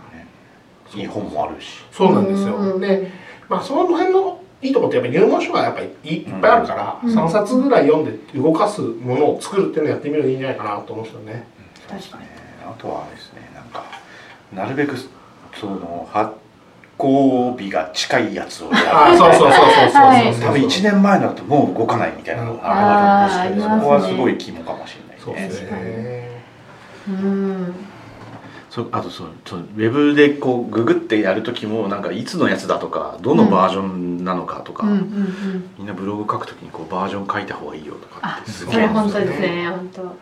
どね、いい本もあるしそうなんですよ、うんでまあその辺のいいとこってやっぱり入門書がやっぱりいいっぱいあるから、うん。3冊ぐらい読んで動かすものを作るっていうのをやってみるのがいいんじゃないかなと思うんですよね。確かに。あとはですねなんかなるべくその発行日が近いやつをあやる。そうそうそうそうそう多分1年前だともう動かないみたいなのがあるんですけど、ねそこはすごい肝かもしれないねですねうんそうあとそうそうウェブでこうググってやる時もなんかいつのやつだとかどのバージョンなのかとか、うん。うんうんみんなブログ書く時にこうバージョン書いた方がいいよとかあってすげえそれ本当ですね。本当。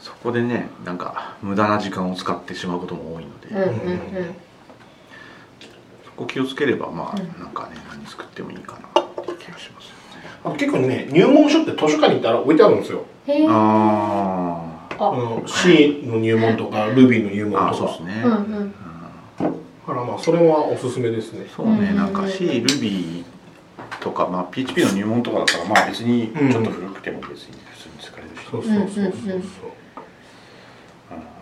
そこでねなんか無駄な時間を使ってしまうことも多いので、うんうんうん。そこ気をつければまあうん。なんかね何作ってもいいかなっていう気がしますよね。あと結構ね入門書って図書館に行ったら置いてあるんですよ。へえあああの C の入門とか Ruby の入ー門とか。あそうですね、うんうん。だからまあそれはおすすめですね。そうね、うんなんか C、Ruby とか、まあ、PHP の入門とかだったらまあ別にちょっと古くても別に普通に使えるし、そうそうそうそうう。んうんうん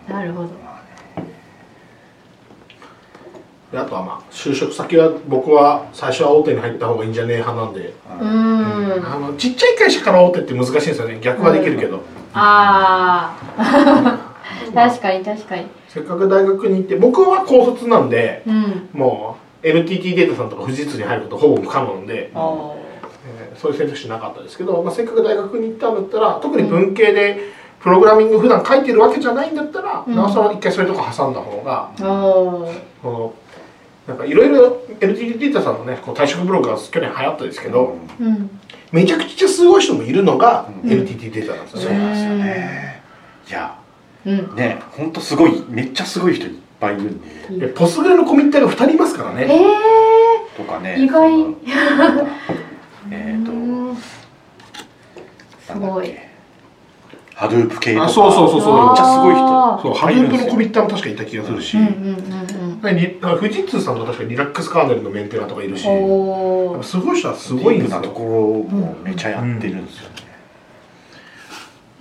なるほどであとはまあ就職先は僕は最初は大手に入った方がいいんじゃねえ派なんで、うん。あのちっちゃい会社から大手って難しいんですよね。逆はできるけど、ああ確かに確かに。せっかく大学に行って僕は高卒なんでうん。もう NTT データさんとか富士通に入ることほぼ不可能で、あー。えーそういう選択肢なかったですけど、まあ、せっかく大学に行ったんだったら特に文系でプログラミング普段書いてるわけじゃないんだったら、うん。なおさら一回そういうとこ挟んだ方がおー。このなんかいろいろ NTT データさんのねこう退職ブログが去年流行ったですけど、うん。めちゃくちゃすごい人もいるのがうん。NTT データなんですよね、そうなんですよね。いやうん。ね本当すごいめっちゃすごい人いっぱいいるんで。でポスグレのコミッターが2人いますからえねー。とかね意外。えっと うん。すごいハドゥープ系とか。あそうそうそうそう。めっちゃすごいあそうハドゥープのコミッターも確かいた気がするし、うんうんうんリ富士通さんと確かリラックスカーネルのメンテナーとかいるしすごい人はすすごいんですよごいなところもめちゃやってるんですよね、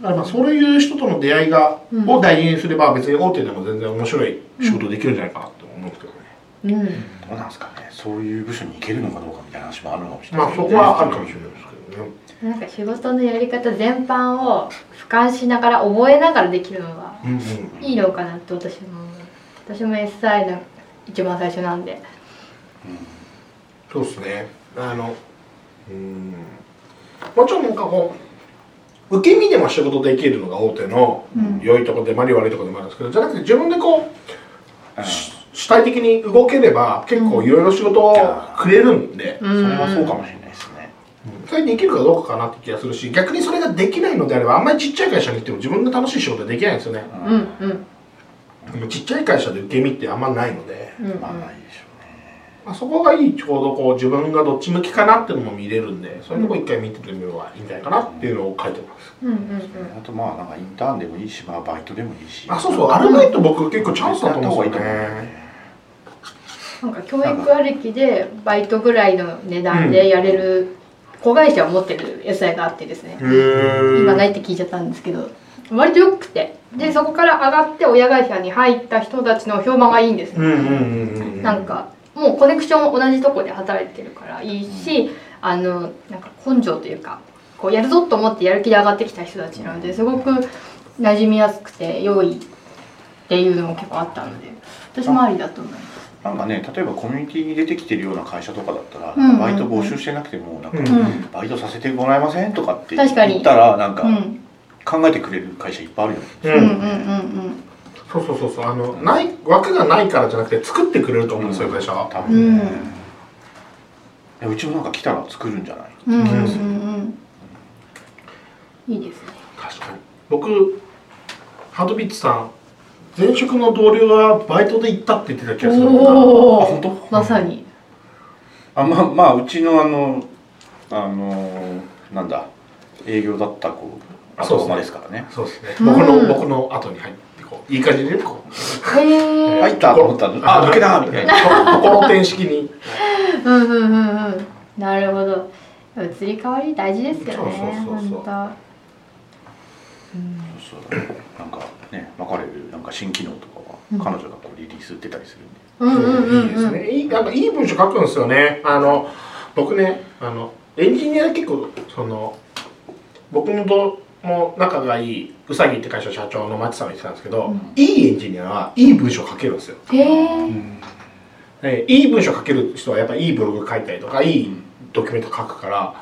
だからまあそういう人との出会いが、うん。を大事にすれば別に大手でも全然面白い仕事できるんじゃないかなと思うんですけどね、うん。どうなんですかね。そういう部署に行けるのかどうかみたいな話もあるのかもしれないまあそこはあるかもしれないですけどねなんか仕事のやり方全般を俯瞰しながら覚えながらできるのがうんうん。いいのかなって私も私も SI の一番最初なんで。そうですね。あのうん。もちろんなんかこう受け身でも仕事できるのが大手のうん。良いところでもあり悪いところでもあるんですけどじゃなくて自分でこううん。主体的に動ければ結構いろいろ仕事をくれるんで、そそれはそうかもしれない。ですねそれできるかどうかかなって気がするし逆にそれができないのであればあんまりちっちゃい会社に行っても自分が楽しい仕事はできないんですよね。うんうん。でもちっちゃい会社で受け身ってあんまないので、うんうん。まあないでしょうねまあ、そこがいいちょうどこう自分がどっち向きかなっていうのも見れるんでそういうとこ一回見てみるのがいいんじゃないかなっていうのを書いてます。うんうんあとまあなんかインターンでもいいしまあバイトでもいいしあそうそう。アルバイト僕結構チャンスだと思うんですよやった方がいいと思うね。なんか教育ありきでバイトぐらいの値段でやれる子会社を持ってる SI があってですね。今ないって聞いちゃったんですけど割とよくて。でそこから上がって親会社に入った人たちの評判がいいんですようんうんうんうんなんかもうコネクション同じとこで働いてるからいいしあのなんか根性というかこうやるぞと思ってやる気で上がってきた人たちなのですごく馴染みやすくて良いっていうのも結構あったので私もありだと思います。なんかね例えばコミュニティに出てきてるような会社とかだったら、うんうんうん。バイト募集してなくてもなんか、うんうん。バイトさせてもらえませんとかって確かに言ったらなんかうん。考えてくれる会社いっぱいあるよね、ううんんうんうん。そうそうそうそう。あのない枠がないからじゃなくて作ってくれると思うんですよ会社は。多うん。分ね、いやうちもなんか来たら作るんじゃない？うんうんうんうん。いいですね。確かに。僕ハートビッツさん前職の同僚がバイトで行ったって言ってた気がする。なあお本当？まさに。あまあまあうちのあのあのなんだ営業だった子あそうですね。後釜ですからね。そうですね。うん。僕の僕の後に入ってこういい感じでこう。へえ、入ったと思ったらあ抜けたみたいな。と ころてん式に。うんうんうんうん。なるほど。移り変わり大事ですよねそうそうそうそう。本当。うん。そう。なんかね分かれるなんか新機能とかはうん。彼女がこうリリース出たりするんで。うんいいですね。いいなんかいい文章書くんですよね。あの僕ねあのエンジニア結構その僕のとも仲がいいうさぎって会社社長の松さんが言ってたんですけど、うん。いいエンジニアはいい文章書けるんですよ。へえでいい文章書ける人はやっぱいいブログ書いたりとかいいドキュメント書くから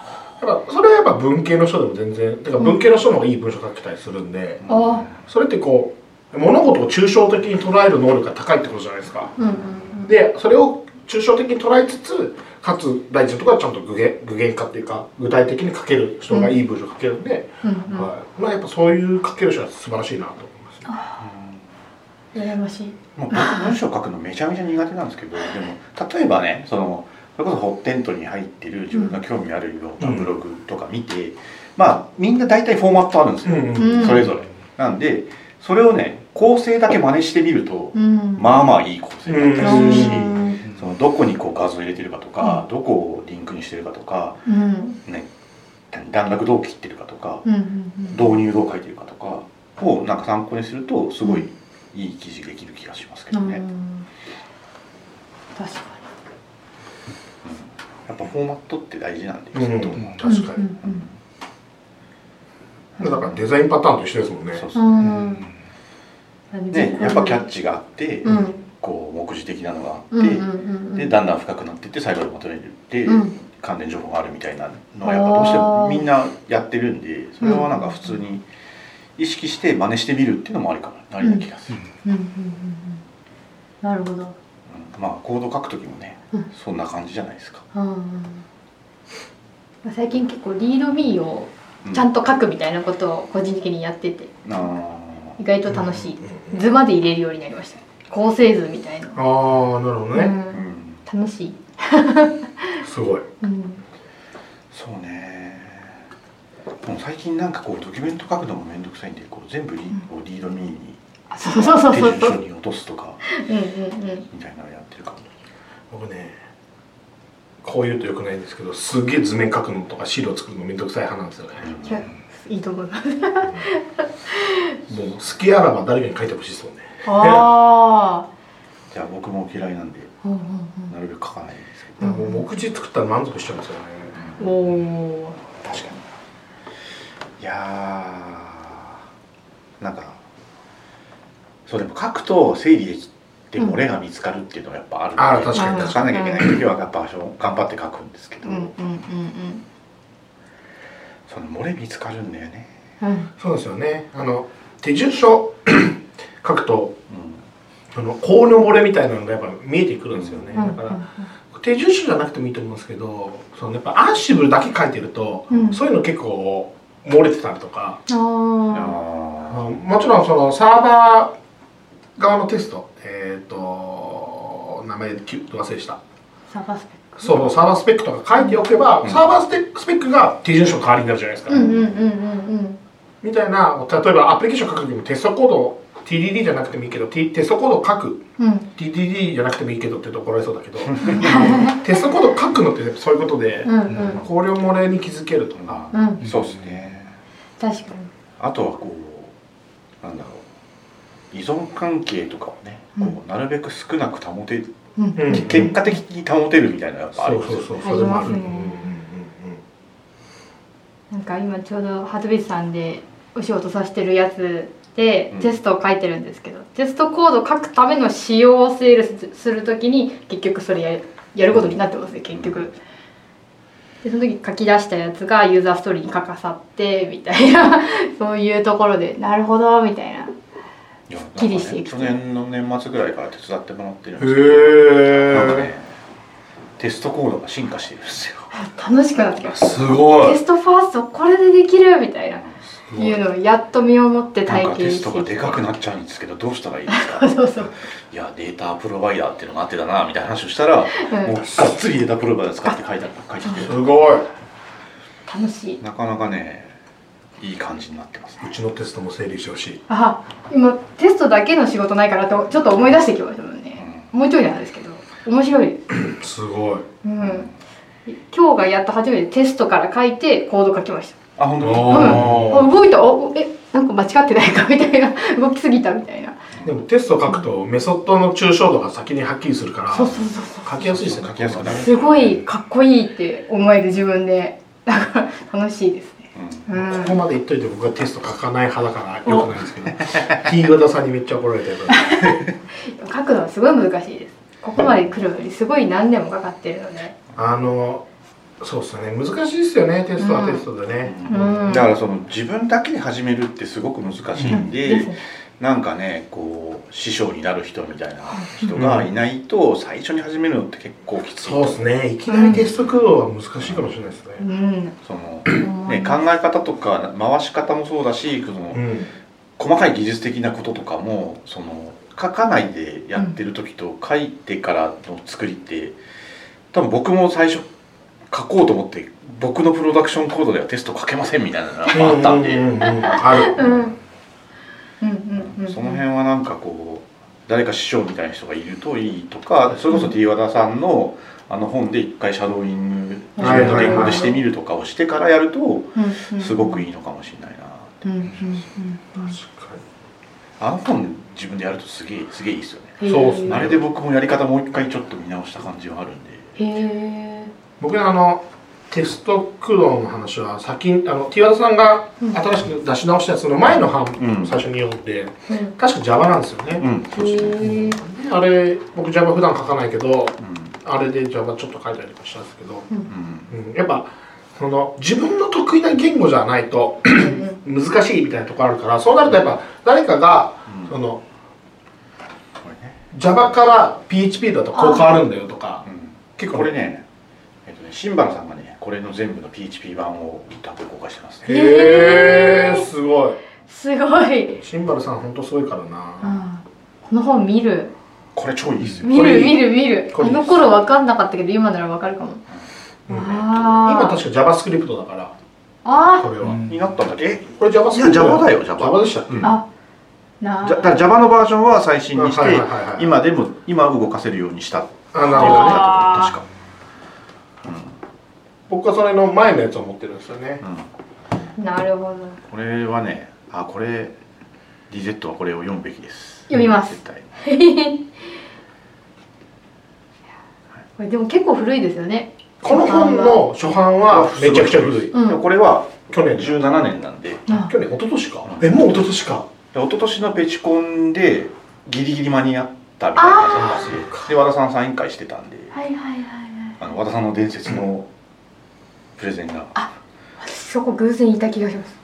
やっぱそれはやっぱ文系の人でも全然てか文系の人の方がいい文章書けたりするんで、あ。それってこう物事を抽象的に捉える能力が高いってことじゃないですか。うんうんでそれを抽象的に捉えつつかつ大事なところはちゃんと具現具現化っていうか具体的に書ける人がいい文章書けるんで、うんうん。うんはい。まあ、やっぱそういう書ける人は素晴らしいなと思います。羨ましい。もう僕文章書くのめちゃめちゃ苦手なんですけどでも例えばねそのそれこそホッテントに入ってる自分が興味あるようなブログとか見て、まあみんな大体フォーマットあるんですよ、うん。それぞれ。なんでそれをね構成だけ真似してみると、うん。まあまあいい構成だったりするし、うん。そのどこにこう画像入れてるかとか、どこをリンクにしてるかとか、うん。ね、段落どう切ってるかとか、うんうん導入どう書いてるかとかをなんか参考にするとすごいいい記事できる気がしますけうん。どね、確かやっぱフォーマットって大事なんで、うん。確かに。うん。うん。だからデザインパターンと一緒ですもんね。そうそう。うん。うん。でやっぱキャッチがあって、うん。こう目次的なのがあって、うんうんうん。うんでだんだん深くなっていって最後にまとめて、うん。関連情報があるみたいなのはやっぱどうしてもみんなやってるんでそれはなんか普通に意識して真似してみるっていうのもありかな。ありな気がする、うん。うん。うん。うん。なるほど。うん。まあコード書く時もね、うんそんな感じじゃないですか、うんうん。最近結構リードミーをうんちゃんと書くみたいなことを個人的にやってて。あ意外と楽しい。うん図まで入れるようになりました。構成図みたいな、ああなるほどね、うん。楽しい、すごい。うん、そうね。もう最近なんかこうドキュメント書くのもめんどくさいんでこう全部リ,、リードミーにあそうそうそう。手順書に落とすとかうんうんうん。みたいなのやってるかも僕ねこう言うとよくないんですけどすげえ図面書くのとか資料作るのめんどくさい派なんですよね、いやいいと思いますもう好きあらば誰かに書いてほしいですもんね。あじゃあ僕も嫌いなんであうんうんなるべく書かないですけうんもう目次作ったら満足しちゃうんですよね。うんお確かに。いやーなんかそうでも書くと整理できて漏れが見つかるっていうのはやっぱあるんで、あー確かに書かなきゃいけない時はやっぱ頑張って書くん。ですけど、うん。うん。うん。その漏れ見つかるん。だよね、うん。うん。そうですよねあの手順書書くとうあの効能漏れみたいなのがやっぱ見えてくるん。ですよね、うん。だから手順書じゃなくてもいいと思うん。ですけどそのやっぱアンシブルだけ書いてると、うん。そういうの結構漏れてたりとか、あん、あもちろん。そのサーバー側のテストえっ、と名前き忘れした。あサーバースペそうそうサーバースペックとか書いておけば、うん。サーバースペックスペックが手順書の代わりになるじゃないですか、ックうんうんうんうん。みたいな例えばアプリケーション書く時もテストコード TDD じゃなくてもいいけど、T、テストコードを書くうん。うん TDD じゃなくてもいいけどって言うと怒られそうだけど テストコードを書くのってそういうことで、うんうん。考慮漏れに気づけるとか、うん。そうですね。確かに。あとはこうなんだろう依存関係とかをね、こうなるべく少なく保てる、うん。うん。結果的に保てるみたいなやっぱありますよ。そうそうそう。それもあるありますね。なんか今ちょうどハトビスさんでお仕事させてるやつでうん。テストを書いてるんですけど、テストコードを書くための仕様を整理するときに結局それやるやることになってますね結局。でその時書き出したやつがユーザーストーリーに書かさってみたいな。そういうところでなるほどみたいな。きりしていくね去年の年末ぐらいから手伝ってもらってるんうんですけど。なんかへねテストコードが進化してるんですよ。楽しくなってきまえした。すごい。テストファーストこれでできるみたいな。い。うのをやっと身をもってなん体かテスト験してがでかくなっちゃうんですけどどうしたらいいですか？そうそう、いやデータプロバイダーっていうのがあってだなみたいな話をしたら、もううん、がっつりデータプロバイダー使って書いてある書いててすごい。楽しい。なかなかねいい感じになってますね。うちのテストも整理してほしい。あ今テストだけの仕事ないからとちょっと思い出してきましたもんね、もうちょいなんですけど面白い。すごい。うん。今日がやっと初めてテストから書いてコード書きました。あ本当に？おー。あ動いた。おえなんか間違ってないか？みたいな。動きすぎた？みたいな。でもテスト書くとメソッドの抽象度が先にはっきりするからそうそうそうそう。書きやすいですね。書きやすくなる。すごいかっこいいって思える自分で。なんか楽しいです。ねうん。うん。ここまで言っといて僕はテスト書かない派だからよくないんですけど。T 型さんにめっちゃ怒られてる書くのはすごい難しいです。ここまで来るのにすごい何年もかかってるので。あのそうっすよね。難しいですよねテストはテストでね、うん。だからその自分だけで始めるってすごく難しいんで、ですねなんかねこう師匠になる人みたいな人がいないと最初に始めるのって結構きついそうですね。いきなりテスト駆動は難しいかもしれないですね。うん。その、ね、考え方とか回し方もそうだしその、うん。細かい技術的なこととかもその書かないでやってる時と書いてからの作りって多分僕も最初書こうと思って僕のプロダクションコードではテスト書けませんみたいなのがあったんで、うんうんうんうん。ある。うんうんうんうん。その辺はなんかこう誰か師匠みたいな人がいるといいとかそれこそ T 和田さんのあの本で一回シャドーイング自分の言語でしてみるとかをしてからやるとすごくいいのかもしれないなうんうんうん。確かあの本自分でやるとすげえすげえいいですよね。うんそうっすね。あれで僕もやり方もう一回ちょっと見直した感じはあるんで。へえ僕あのテスト駆動の話は先にあの T 和田さんがうん。新しく出し直したやつの前の版うん。を最初に読んで、うん。確か Java なんですよね、うん。そうですねへえあれ僕 Java 普段書かないけどうあれで Java ちょっと書いたりとかしたんですけど、んうん。うん、やっぱその自分の得意な言語じゃないと 難しいみたいなところあるからそうなるとやっぱ誰かがうん。その Java から PHP だとこう変わるんだよとかうん。結構これねえっとね新原さんがねこれの全部の PHP 版を GitHub で公開してます。ねへえすごい。すごい。シンバルさん本当すごいからな。あこの本見る。これ超いいですよ。見る見る見る。この頃分かんなかったけど今なら分かるかも。うん。今確か JavaScript だから。あこれは。になったんだっけえこれ JavaScript いや Java だよ Java Java でしたっけ？うんあなじゃだから Java のバージョンは最新にして、今でも今動かせるようにしたってあなるいう感じだったと思う僕はそれの前のやつを持ってるんですよね。なるほど。これはねあこれ DZ はこれを読むべきです。読みます。絶対。これでも結構古いですよね。この本の初版はめちゃくちゃ古い。うん。これは去年17年なんで。あ。去年一昨年か。えもう一昨年か。で一昨年のペチコンでギリギリ間に合ったみたいな感じ。でで和田さんサイン会してたんで。はいはいはいはい。あの和田さんの伝説のプレゼンが。私そこ偶然いた気がします。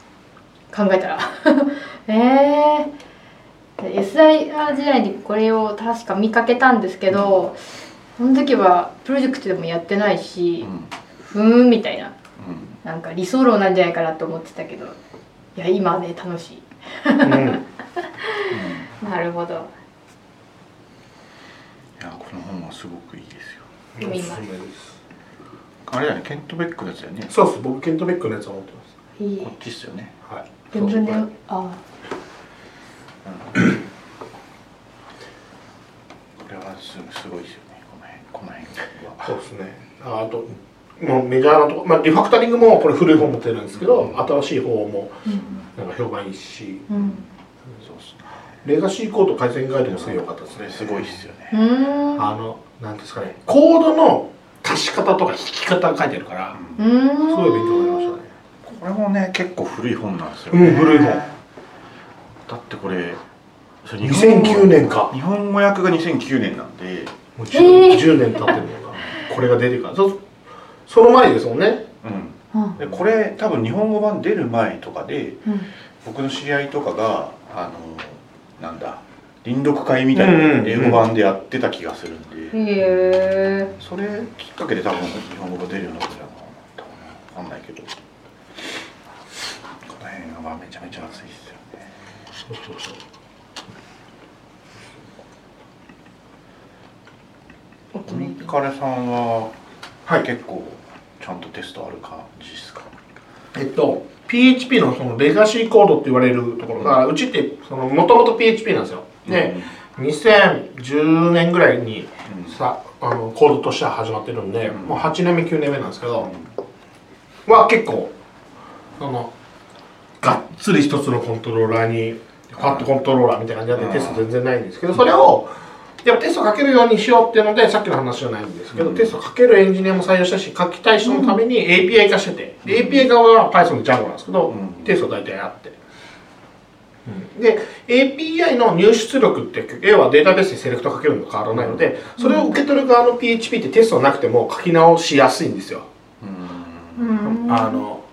考えたら。ええ SIR 時代にこれを確か見かけたんですけど、その時はプロジェクトでもやってないしうん、ふーんみたいな。うん。なんか理想論なんじゃないかなと思ってたけどいや今はね楽しい。うん。なるほど。いやこの本はすごくいいですよ。読みます。おすすめですあれだねケントベックのやつだよね。そうです僕ケントベックのやつを持ってまいいこっちっすよね。すはい。全然でそうそう。あ。これはすすごいですよね。この辺この辺は。そうですね。ああともうメジャーなとこ、まあ、リファクタリングもこれ古い本持ってるんですけど、新しい方もうんなんか評判いいし。うん。そうっすね。レガシーコード改善ガイドもすごい良かったですね。すごいっすよね。うーん。あのなんですかね。コードの足し方とか引き方が書いてあるからうーん。すごい勉強になりましたね。これもね結構古い本なんですようねん古い本。だってこれそれ日本語2009年か。日本語訳が2009年なんでもう 10,、10年経ってるのか。これが出てからそその前ですもんね。うん。うん。でこれ多分日本語版出る前とかでうん。僕の知り合いとかがあのなんだ臨読会みたいな英語版でやってた気がするんで、へえそれきっかけで多分日本語が出るようになったのかな。多分わかんないけど。この辺はめちゃめちゃ熱いですよね。そうそうそう。ミカレさんは、はい結構ちゃんとテストある感じですか？えっと PHP のそのレガシーコードって言われるところが、うちってもともと PHP なんですよで、2010年ぐらいにさあのコードとしては始まってるんで、もう8年目9年目なんですけど、は結構そのがっつり一つのコントローラーにファットコントローラーみたいな感じでテスト全然ないんですけどそれをやっぱテストかけるようにしようっていうのでさっきの話じゃないんですけど、テストかけるエンジニアも採用したし書きたい人のために API 化してて、で API 側は Python の Django なんですけど、テスト大体あって。で API の入出力って要はデータベースにセレクトかけるのと変わらないのでそれを受け取る側の PHP ってテストなくても書き直しやすいんですよ。あの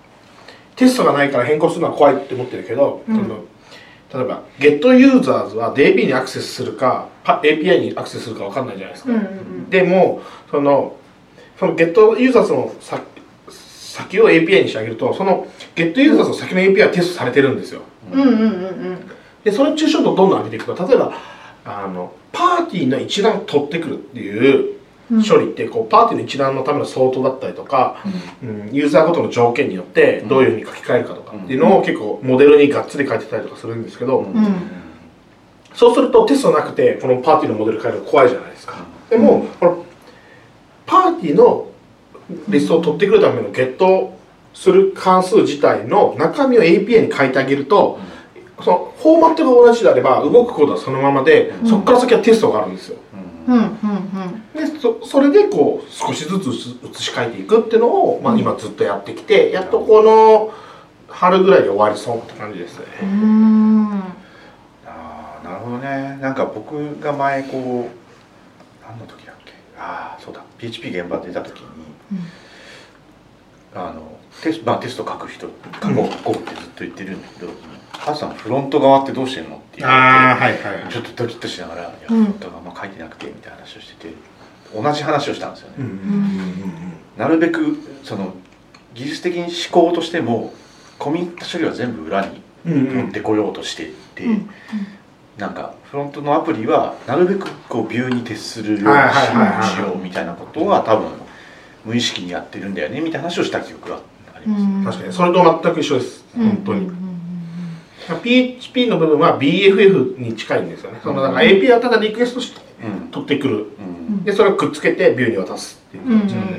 テストがないから変更するのは怖いって思ってるけど、その例えば GetUsers は DB にアクセスするか API にアクセスするか分かんないじゃないですか、でもそのその GetUsers の先先を API にしてあげるとその GetUsers の先の API はテストされてるんですよ、うんうんうんうん。でその抽象度をどんどん上げていくと例えばあのパーティーの一覧を取ってくるっていう処理ってこうパーティーの一覧のための相当だったりとか、うん、ユーザーごとの条件によってどういうふうに書き換えるかとかっていうのを結構モデルにがっつり書いてたりとかするんですけど、うん。そうするとテストなくてこのパーティーのモデル変えるの怖いじゃないですか。でもこのパーティーのリストを取ってくるためのゲットする関数自体の中身を API に変えてあげるとそのフォーマットが同じであれば動くコードはそのままでそこから先はテストがあるんですよ。うん。うん。うん。でそそれでこう少しずつ移し替えていくっていうのを、まあ、今ずっとやってきてやっとこの春ぐらいで終わりそうって感じです。ねうん。うんああなるほどね。なんか僕が前こう何の時だっけ？ああそうだ。PHP 現場出た時に、あのテス,、まあ、テスト書く人書こう書こうってずっと言ってるんだけど「ハさんフロント側ってどうしてんの?」って言われていはいちょっとドキッとしながら「いやフうんロント側も書いてなくて」みたいな話をしてて同じ話をしたんですよね、うんうん。なるべくその技術的に思考としても込み入った処理は全部裏にうんうん。うん持ってこようとしてて、うんなんかフロントのアプリはなるべくこうビューに徹するようにしようみたいなことは多分無意識にやってるんだよねみたいな話をした記憶があります、うん。確かに。それと全く一緒です。うん。本当に、PHP の部分は BFF に近いんですよね。そのだから API はただリクエストしてうん取ってくる。うん。でそれをくっつけてビューに渡すっていう感じなんで、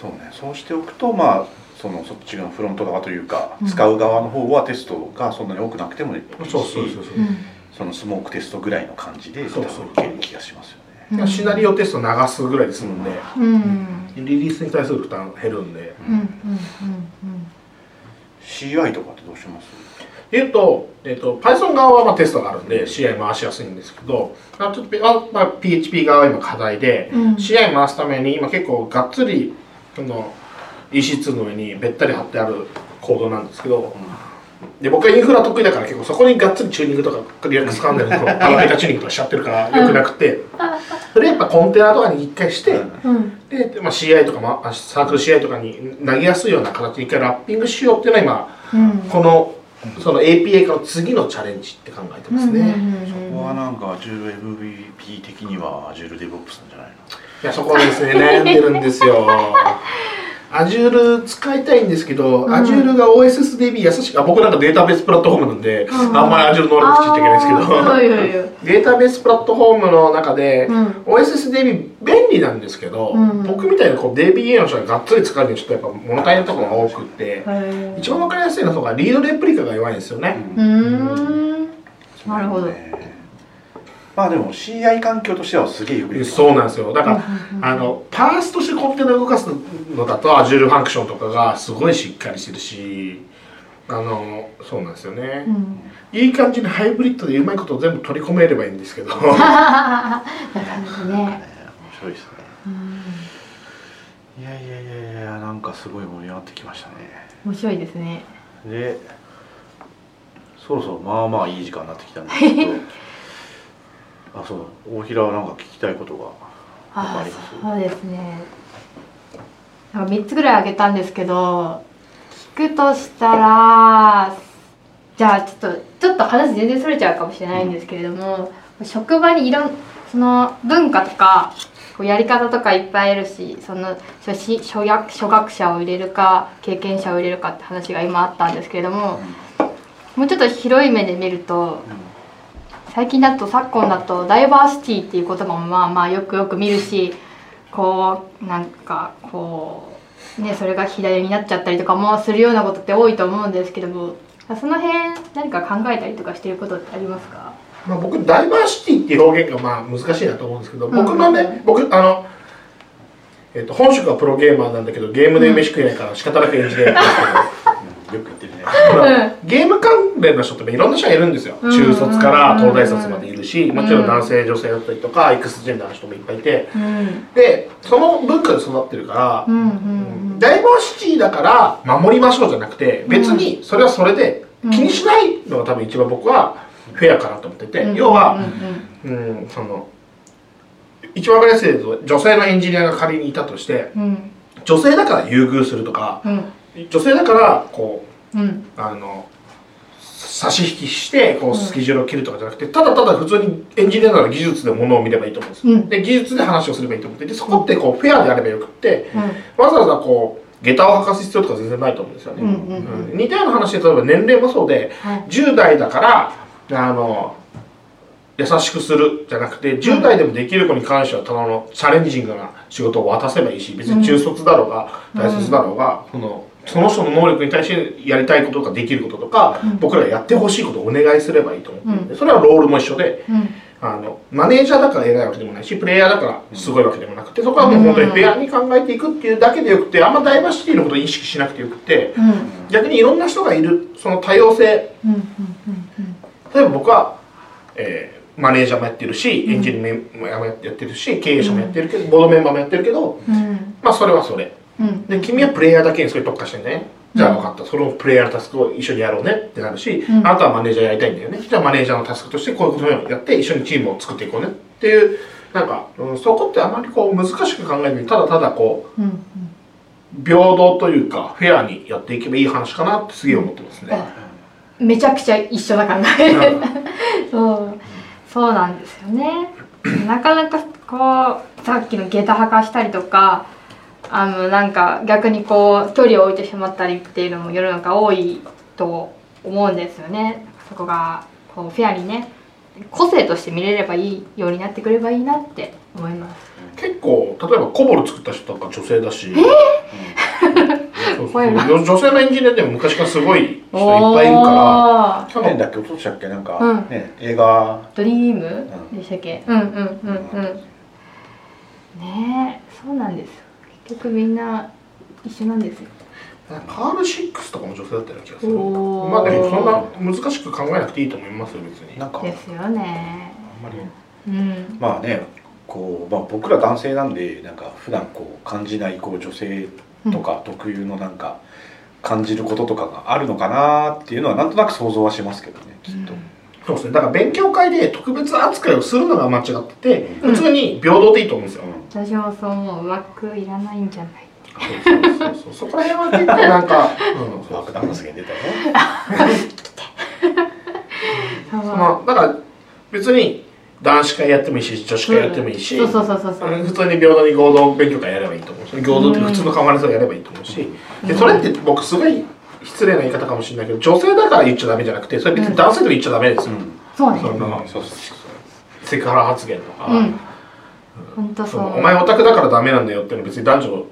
そうね。そうしておくとまあそのそっちのフロント側というか、うん。使う側の方はテストがそんなに多くなくてもいいしそうそうそのスモークテストぐらいの感じでいける気がしますよね。うんシナリオテスト流すぐらいで済むんで、うん。リリースに対する負担減るんで。うんうんうん CI とかってどうします？言うと,、えっと Python 側はまあテストがあるんで CI 回しやすいんですけどあちょっとあまあ、PHP 側は今課題で、うん。CI 回すために今結構がっつりその EC2 の上にべったり貼ってあるコードなんですけど、で僕はインフラ得意だから結構そこにがっつりチューニングとかリラックスカンネルとかタチューニングとかしちゃってるからよくなくて、それやっぱコンテナとかに一回して、うん。で、まあ、CI とか、まあ、サークル CI とかに投げやすいような形に一回ラッピングしようっていうのはうん。今このその API から次のチャレンジって考えてますね、うんそこはなんか AzureMVP 的には AzureDevOps なんじゃないの？いやそこはですね悩んでるんですよ Azure 使いたいんですけど、ん。Azure が OSSDB 優しくあ僕なんかデータベースプラットフォームなんで、ん。あんまり Azure 能力ちっちゃいけないんですけど、データベースプラットフォームの中で、うん。OSSDB 便利なんですけど、うん。僕みたいなこう DBA の人ががっつり使うにはちょっとやっぱ物足りないところが多くって、へ一番わかりやすいのがリードレプリカが弱いんですよね、なるほど。ねまあでも CI 環境としてはすげえよくそうなんですよ。だから、あのパースとしてコンテナ動かすのだと Azure ファンクションとかがすごいしっかりしてるしあのそうなんですよね、うん。いい感じにハイブリッドでうまいことを全部取り込めればいいんですけど。いですね。うん。いやいやいやいやなんかすごい盛り上がってきましたね。面白いですね。でそろそろまあまあいい時間になってきたんですけど あそう。大平はなんか聞きたいことがああります？そうですね。なんか3つぐらい挙げたんですけど聞くとしたらじゃあちょっとちょっと話全然それちゃうかもしれないんですけれども、職場にいろんその文化とかこうやり方とかいっぱいあるしその初心初学初学者を入れるか経験者を入れるかって話が今あったんですけれども、もうちょっと広い目で見ると、最近だと昨今だとダイバーシティっていう言葉もまあまあよくよく見るしこうなんかこうねそれが左になっちゃったりとかもするようなことって多いと思うんですけどもその辺何か考えたりとかしてることってありますか？まあ、僕ダイバーシティっていう表現がまあ難しいなと思うんですけど、僕のね僕あの、えっと本職はプロゲーマーなんだけどゲームで飯食えないから仕方なくエンジニアやってるんですけど、まあゲーム関連の人っていろんな人がいるんですよ、うん。中卒から東大卒までいるし、もちろん男性女性だったりとか、エクスジェンダーの人もいっぱいいて。うん。でその文化で育ってるから、ダイバーシティだから守りましょうじゃなくて別にそれはそれで気にしないのが多分一番僕はフェアかなと思ってて、うん。要は、うんうん、その一番わかりやすい例と女性のエンジニアが仮にいたとして女性だから優遇するとかうん。女性だからこううん。あの差し引きしてこうスケジュールを切るとかじゃなくてただただ普通にエンジニアなら技術でものを見ればいいと思うんですよ、うん。で技術で話をすればいいと思ってでそこってこうフェアであればよくってうん。わざわざこう下駄を履かす必要とか全然ないと思うんですよね、うんうんうん。似たような話で例えば年齢もそうではい。10代だからあの優しくするじゃなくて10代でもできる子に関してはただのチャレンジングな仕事を渡せばいいし別に中卒だろうがうん。大卒だろうが、そのその人の能力に対してやりたいこととかできることとか、うん。僕らがやってほしいことをお願いすればいいと思ってるんそれはロールも一緒でうん。あのマネージャーだから偉いわけでもないしプレイヤーだからすごいわけでもなくてそこはもう本当にフェアに考えていくっていうだけでよくてあんまダイバーシティのことを意識しなくてよくてうん。逆にいろんな人がいるその多様性。例えば僕は、えーマネージャーもやってるし、エンジニアもやってるし経営者もやってるけど、ボードメンバーもやってるけどまあそれはそれ。うんで君はプレイヤーだけにそれ特化してね。じゃあ分かった。そのプレイヤーのタスクを一緒にやろうねってなるし、うん。あなたはマネージャーやりたいんだよね。じゃあマネージャーのタスクとしてこういうことをやって一緒にチームを作っていこうねっていうなんか、うん、そこってあまりこう難しく考えずにただただこうんうん。う平等というかフェアにやっていけばいい話かなってすげえ思ってますね。めちゃくちゃ一緒な考え。そう。そうなんですよね。なかなかこうさっきの下駄履かしたりとかあのなんか逆にこう距離を置いてしまったりっていうのも世の中多いと思うんですよね。そこがこうフェアにね個性として見れればいいようになってくればいいなって思います。結構例えばコボル作った人とか女性だし、そうそう。怖いな女女性のエンジニアでも昔からすごい人いっぱいいるかおー。去年だっけ？一昨年だっけ？なんか、うん。ね映画。ドリーム？でしたっけ？うんうんうんうん。ねえそうなんですよ結局みんな一緒なんですよ。らパール6とかも女性だったような気がする。まあでもそんな難しく考えなくていいと思いますよ別に。なんかですよね。あんまり。うん。まあねこう、まあ、僕ら男性なんでなんか普段こう感じないこう女性とか特有のなんか感じることとかがあるのかなっていうのはなんとなく想像はしますけどねきっと、そうですね。だから勉強会で特別扱いをするのが間違っててうん。普通に平等でいいと思うんですよ、私もそう思う。うまくいらないんじゃない。そうそうそうそう。そこら辺は結構なんか、うん、爆弾発言出たよそうそのだから別に男子会やってもいいし女子会やってもいいし、そう。そうそうそうそうあの普通に平等に合同勉強会やればいいと思う。し合同って普通の顔マネさんやればいいと思うし、でそれって僕すごい失礼な言い方かもしれないけど女性だから言っちゃダメじゃなくてそれ別に男性でも言っちゃダメです。よ、そうね。そんなそうそう。セクハラ発言とか、うん。本当そう。お前オタクだからダメなんだよっていうのは別に男女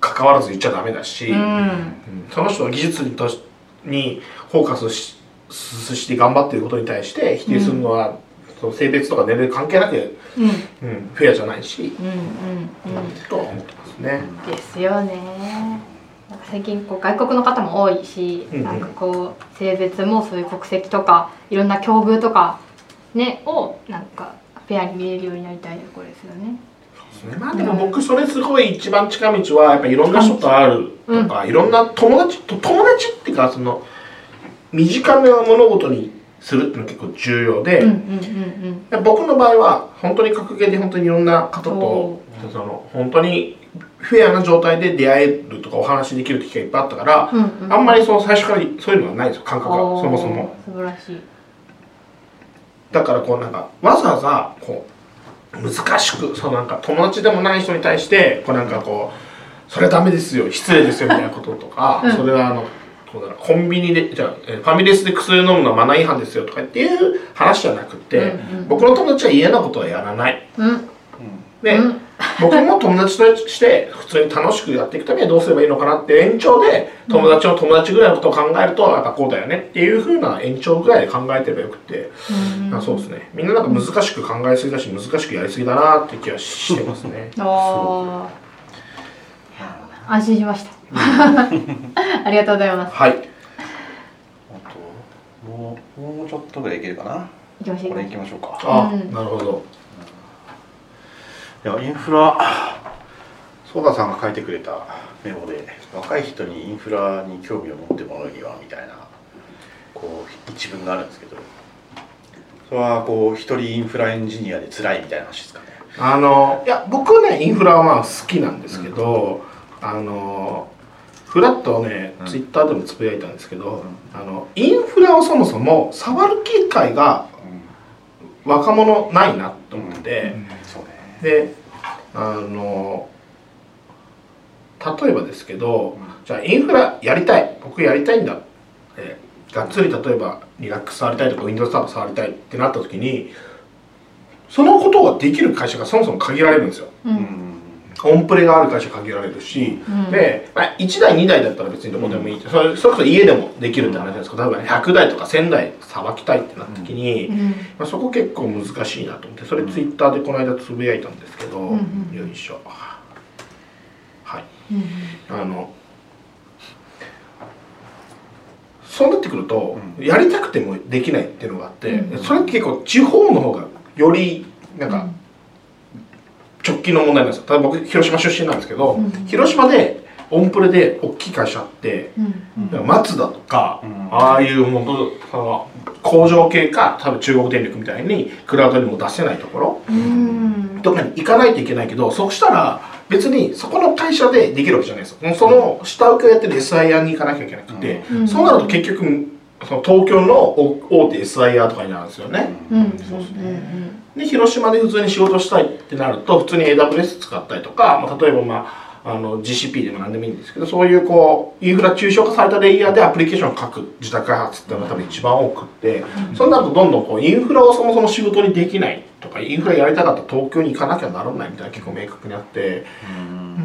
関わらず言っちゃダメだし、うん。うんその人の技術にとしにフォーカスしして頑張っていることに対して否定するのは、その性別とか年齢関係なく、うん。うん、フェアじゃないし、うんうん。うん。とは思ってますね。ですよねなんか最近こう外国の方も多いし、うんうん。なんかこう性別もそういう国籍とかいろんな境遇とかねをなんかフェアに見れるようになりたいところですよね。まあでも僕それすごい一番近道はやっぱいろんな人と会うとか、いろんな友達と友達っていうかその身近な物事にするっていうのが結構重要で、うんうんうん僕の場合は本当に格ゲーで本当にいろんな方おとその本当にフェアな状態で出会えるとかお話しできる機会がいっぱいあったから、うんうん。うんあんまりその最初からそういうのはないんですよ感覚が。おー。そもそも。素晴らしい。だからこうなんかわざわざこう難しくそうなんか友達でもない人に対してこうなんかこうそれはダメですよ失礼ですよみたいなこととか、うん。それはあのこうだなコンビニでじゃファミレスで薬飲むのはマナー違反ですよとかっていう話じゃなくて、うんうん。僕の友達は嫌なことはやらない。うんで、うん。僕も友達として普通に楽しくやっていくためにはどうすればいいのかなって延長で友達の友達ぐらいのことを考えるとやっぱこうだよね。っていうふうな延長ぐらいで考えてればよくて、あそうですね。みんななんか難しく考えすぎだし難しくやりすぎだなって気はしてますね。ああ安心しました。ありがとうございます。はい。あともうもうちょっとぐらいいけるかな。行きましょう。これ行きましいきましょうか。あ、うん。なるほどいやインフラソーダさんが書いてくれたメモで若い人にインフラに興味を持ってもらうにはみたいなこう一文があるんですけどそれはこう一人インフラエンジニアで辛いみたいな話ですかね。あのいや僕ねインフラはまあ好きなんですけど、あのフラットね、うん。ツイッターでもつぶやいたんですけど、あのインフラをそもそも触る機会が若者ないなと思ってうねであの例えばですけど、じゃあインフラやりたい。僕やりたいんだって。がっつり例えばリラックス触りたいとか Windows サーバー触りたいってなった時にそのことができる会社がそもそも限られるんですよ。ううんんオンプレがある会社限られるし、うん。で、まあ、1台2台だったら別にどこでもいい、それそれこそ家でもできるって話なんですけど例えば100台とか1000台さばきたいってなった時に、うん。まあ、そこ結構難しいなと思ってそれツイッターでこの間つぶやいたんですけど、んうんよいしょ。はい。うんあのそうなってくると、うやりたくてもできないっていうのがあって、うん。それって結構地方の方がよりなんか直近の問題なんですよ。例えば僕広島出身なんですけど、うん。広島でオンプレで大きい会社あって、うん。マツダとか、うん。ああいう本当その工場系か多分中国電力みたいにクラウドにも出せないところうん。とかに行かないといけないけどそうしたら別にそこの会社でできるわけじゃないですよ。その下請けをやってる SIR に行かなきゃいけなくて、うん。そうなると結局その東京の大手 SIR とかになるんですよね、うん。うんそうですで広島で普通に仕事したいってなると普通に AWS 使ったりとか、まあ、例えば、まあ、あの GCP でも何でもいいんですけどそういうこうインフラ抽象化されたレイヤーでアプリケーションを書く自宅開発っていうのが多分一番多くって、そうなるとどんどんこうインフラをそもそも仕事にできないとかインフラやりたかったら東京に行かなきゃならないみたいな結構明確にあって、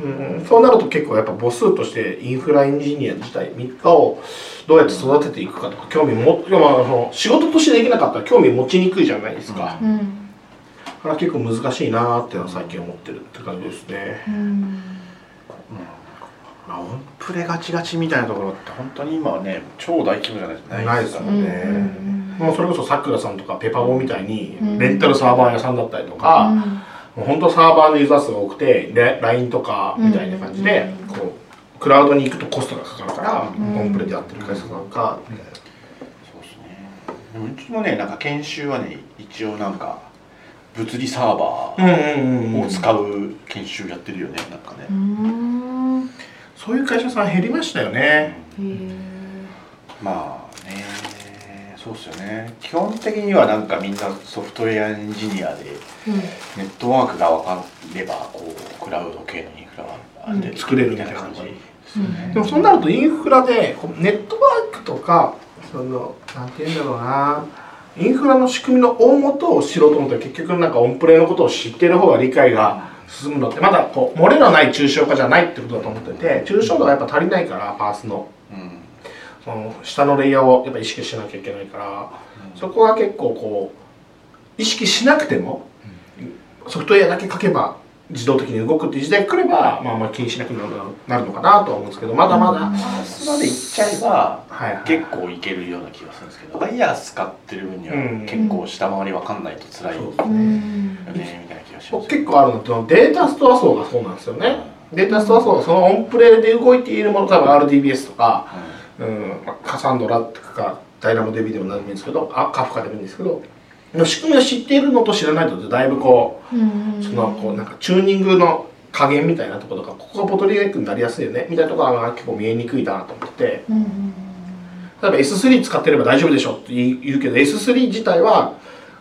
うん、そうなると結構やっぱ母数としてインフラエンジニア自体3日をどうやって育てていくかとか興味も要はその仕事としてできなかったら興味持ちにくいじゃないですか。うん。だから結構難しいなーっていうのは最近思ってるって感じですね。うんまあ、オンプレガチガチみたいなところって本当に今はね超大規模じゃないですか。ないですからね。うん。もうそれこそさくらさんとかペパボみたいにうん。レンタルサーバー屋さんだったりとか、もう本当サーバーのユーザー数が多くてで LINE とかみたいな感じで、うん。こうクラウドに行くとコストがかかるから、うん。オンプレでやってる会社さんか、みたいなそうですね。うちもねなんか研修はね一応なんか物理サーバーを使う研修やってるよねなんかね、うん。そういう会社さん減りましたよね。へえまあねそうですよね。基本的にはなんかみんなソフトウェアエンジニアでネットワークが分かればこうクラウド系のインフラはある程度作れるみたいな感じ。ですよね、でもそうなるとインフラでネットワークとかそのなんて言うんだろうなインフラの仕組みの大元を知ろうと思ったら結局なんかオンプレのことを知ってる方が理解が進むのって。まだこう漏れのない抽象化じゃないってことだと思ってて抽象度がやっぱ足りないからパースの。うん。その下のレイヤーをやっぱ意識しなきゃいけないからそこは結構こう意識しなくてもソフトウェアだけ書けば自動的に動くっていう時代が来れば、まあ、あんまり気にしなくなるなるのかなとは思うんですけどまだまだ、パースまで行っちゃえばはいはい、結構いけるような気がするんですけど。ワイヤー使ってる分にはうん。結構下回り分かんないと辛いよそううんね。みたいな気がします。結構あるのってデータストア層がそうなんですよね。データストア層がそのオンプレで動いているもの多分 RDBS とか、うん。まあカサンドラとかダイナモ DB でも何でもいいんですけどあカフカでもいいんですけどの仕組みを知っているのと知らないのとだいぶこううんそのこうなんかチューニングの加減みたいなところとかここがボトルネックになりやすいよねみたいなところが結構見えにくいなと思ってて。うん例えば S3 使ってれば大丈夫でしょって言うけど S3 自体は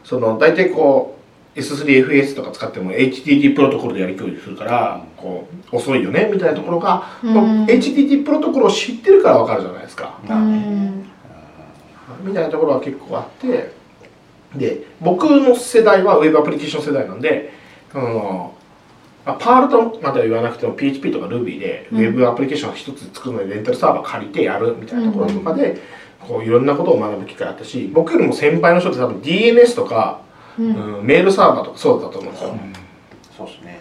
その大体こう S3FS とか使っても HTTP プロトコルでやり取りするからこう遅いよねみたいなところが、うんもう HTTP プロトコルを知ってるから分かるじゃないですか、うん。みたいなところは結構あってで僕の世代はウェブアプリケーション世代なんでそのまあパールとまでは言わなくても PHP とか Ruby でウうん。ェブアプリケーション一つ作るのにレンタルサーバー借りてやるみたいなところとかで、こういろんなことを学ぶ機会あったし僕よりも先輩の人って多分 DNS とか、うん。うんメールサーバーとかそうだったと思うんですよ、そうですね。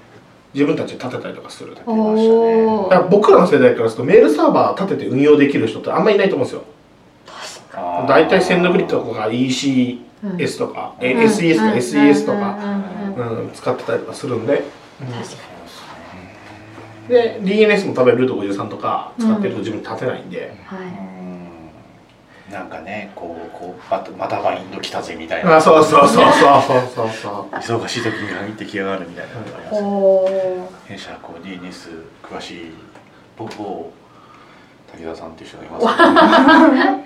自分たちで立てたりとかするだかおらー僕らの世代からするとメールサーバー立てて運用できる人ってあんまりいないと思うんですよ。大体センドグリッドとか ECS とか、え SES とか SES とか、うん。うん。うん。うん、使ってたりとかするんで、確かで DNS も多分ルート53とか使ってると自分立てないんで、にはうん。なんかねこうこうまたまたバインド来たぜみたいな。あそうそうそうそうそうそうそう。忙しい時に限ってきやがるみたいなのがありいますね。弊社こう DNS 詳しい某某武田さんっていう人がいますけど、ね、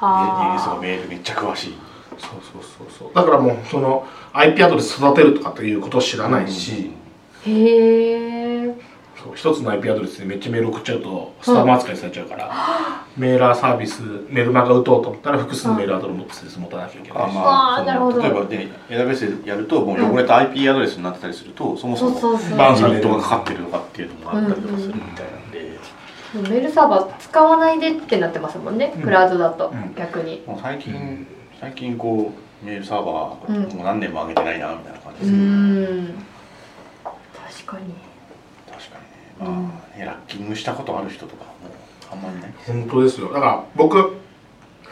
DNS のはメールめっちゃ詳しいそうそうそうそう。だからもうその IP アドレス育てるとかっていうことを知らないし、あへえそう一つの IP アドレスでめっちゃメール送っちゃうとスパム扱いされちゃうから、メーラーサービスメルマガ打とうと思ったら複数のメールアドレス持たなきゃいけない。し、あまああーなるほど。その例えばねエアベースでやるともう汚れた IP アドレスになってたりすると、そもそもバンされるリミットがかかってるとかっていうのもあったりとかするみたいなんで、メールサーバー使わないでってなってますもんね、うん。クラウドだと、うん。逆に。もう最近、最近こうメールサーバー、うんもう何年も上げてないなみたいな感じうですけど、ん。確かに。確かにね。まあねラッキングしたことある人とかもあんまりない。本当ですよ。だから僕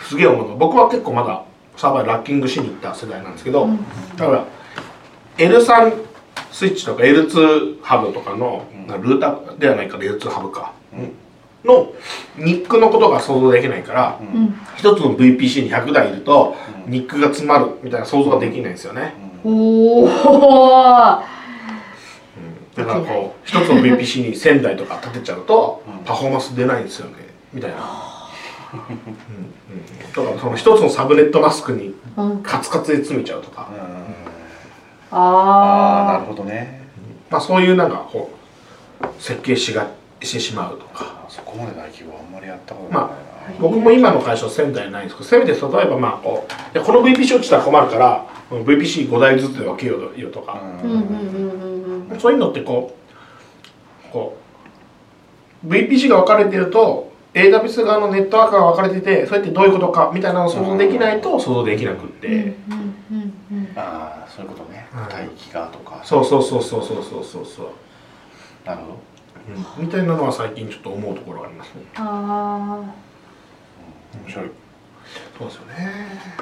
すげえ思うの。僕は結構まだサーバーでラッキングしに行った世代なんですけど、うん。だから L3 スイッチとか L2 ハブとかの、うん。ルーターではないから L2 ハブか、うんのニックのことが想像できないからうん。うん一つの VPC に100台いるとうん。ニックが詰まるみたいな想像ができないんですよね、おおだからこう一つの VPC に1000台とか立てちゃうとうん。パフォーマンス出ないんですよね。みたいな、うん。うん、だからその一つのサブネットマスクにうん。カツカツで詰めちゃうとか、うん。ああなるあほどね。まあ、そういうなんかこう設計しがしてしまうとか。あそこまで大規模あんまりやったことないな、まあ、僕も今の会社仙台ないんですけどせめて例えばまあここの VPC 落ちたら困るから VPC5 台ずつで分けようよとか、そういうのってこうこう VPC が分かれてると AWS 側のネットワークが分かれててそうやってどういうことかみたいなのを想像できないと想像できなくって、ああそういうことね。待機がとか。そうそうそうそうそうそうそう。なるほど。うん。みたいなのは最近ちょっと思うところがありますね。あ面白い。そうですよね。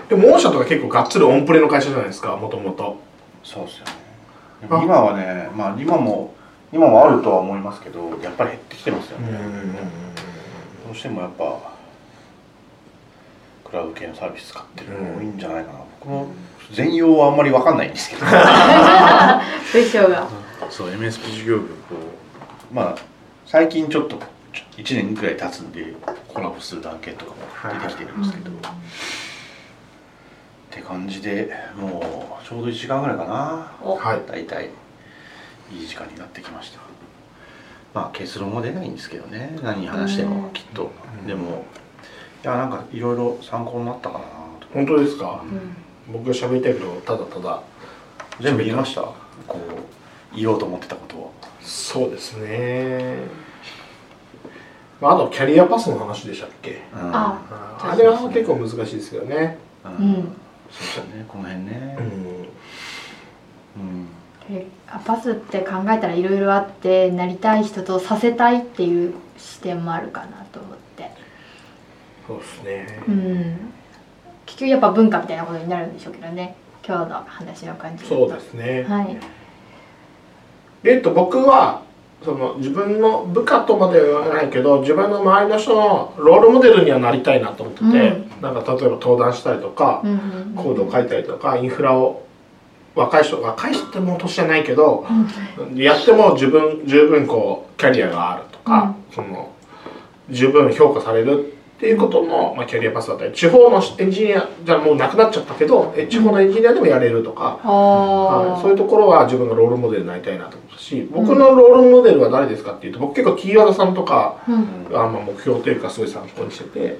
でも御社とか結構がっつりオンプレの会社じゃないですかもともと。そうですよね。今はねまあ今も今もあるとは思いますけどやっぱり減ってきてますよね、どうしてもやっぱクラウド系のサービス使ってるの多いんじゃないかな、僕も全容はあんまり分かんないんですけど。あ文章が。そう MSP 事業部こまあ最近ちょっと1年ぐらい経つんでコラボする案件とかも出てきてるんですけど、って感じでもうちょうど1時間ぐらいかな。お。はい。大体いい時間になってきました。まあ結論は出ないんですけどね。何話してもきっと。うん。でもいやなんかいろいろ参考になったかなと。本当ですか？うん。僕が喋りたいけどただただ。全部言いました？こう言おうと思ってたことを。そうですね。まああとキャリアパスの話でしたっけ？うん。あああれは結構難しいですけどね。うん。うん。そうですよねこの辺ね。うん。うん。えあパスって考えたらいろいろあってなりたい人とさせたいっていう視点もあるかなと思って。そうですね。うん。結局やっぱ文化みたいなことになるんでしょうけどね。今日の話の感じそうですね。はいえっと僕はその自分の部下とまでは言わないけど自分の周りの人のロールモデルにはなりたいなと思ってて、うん。なんか例えば登壇したりとか、うんうん。コードを書いたりとかインフラを若い人若い人ってもう年じゃないけどやっても自分十分こうキャリアがあるとか、その十分評価されるっていうことの、まあ、キャリアパスだったり地方のエンジニアじゃもうなくなっちゃったけどえ地方のエンジニアでもやれるとか、あはい、あそういうところは自分がロールモデルになりたいなと思ったし僕のロールモデルは誰ですかっていうと僕結構 T 和田さんとかうん。あまあ目標というかすごい参考にしてて。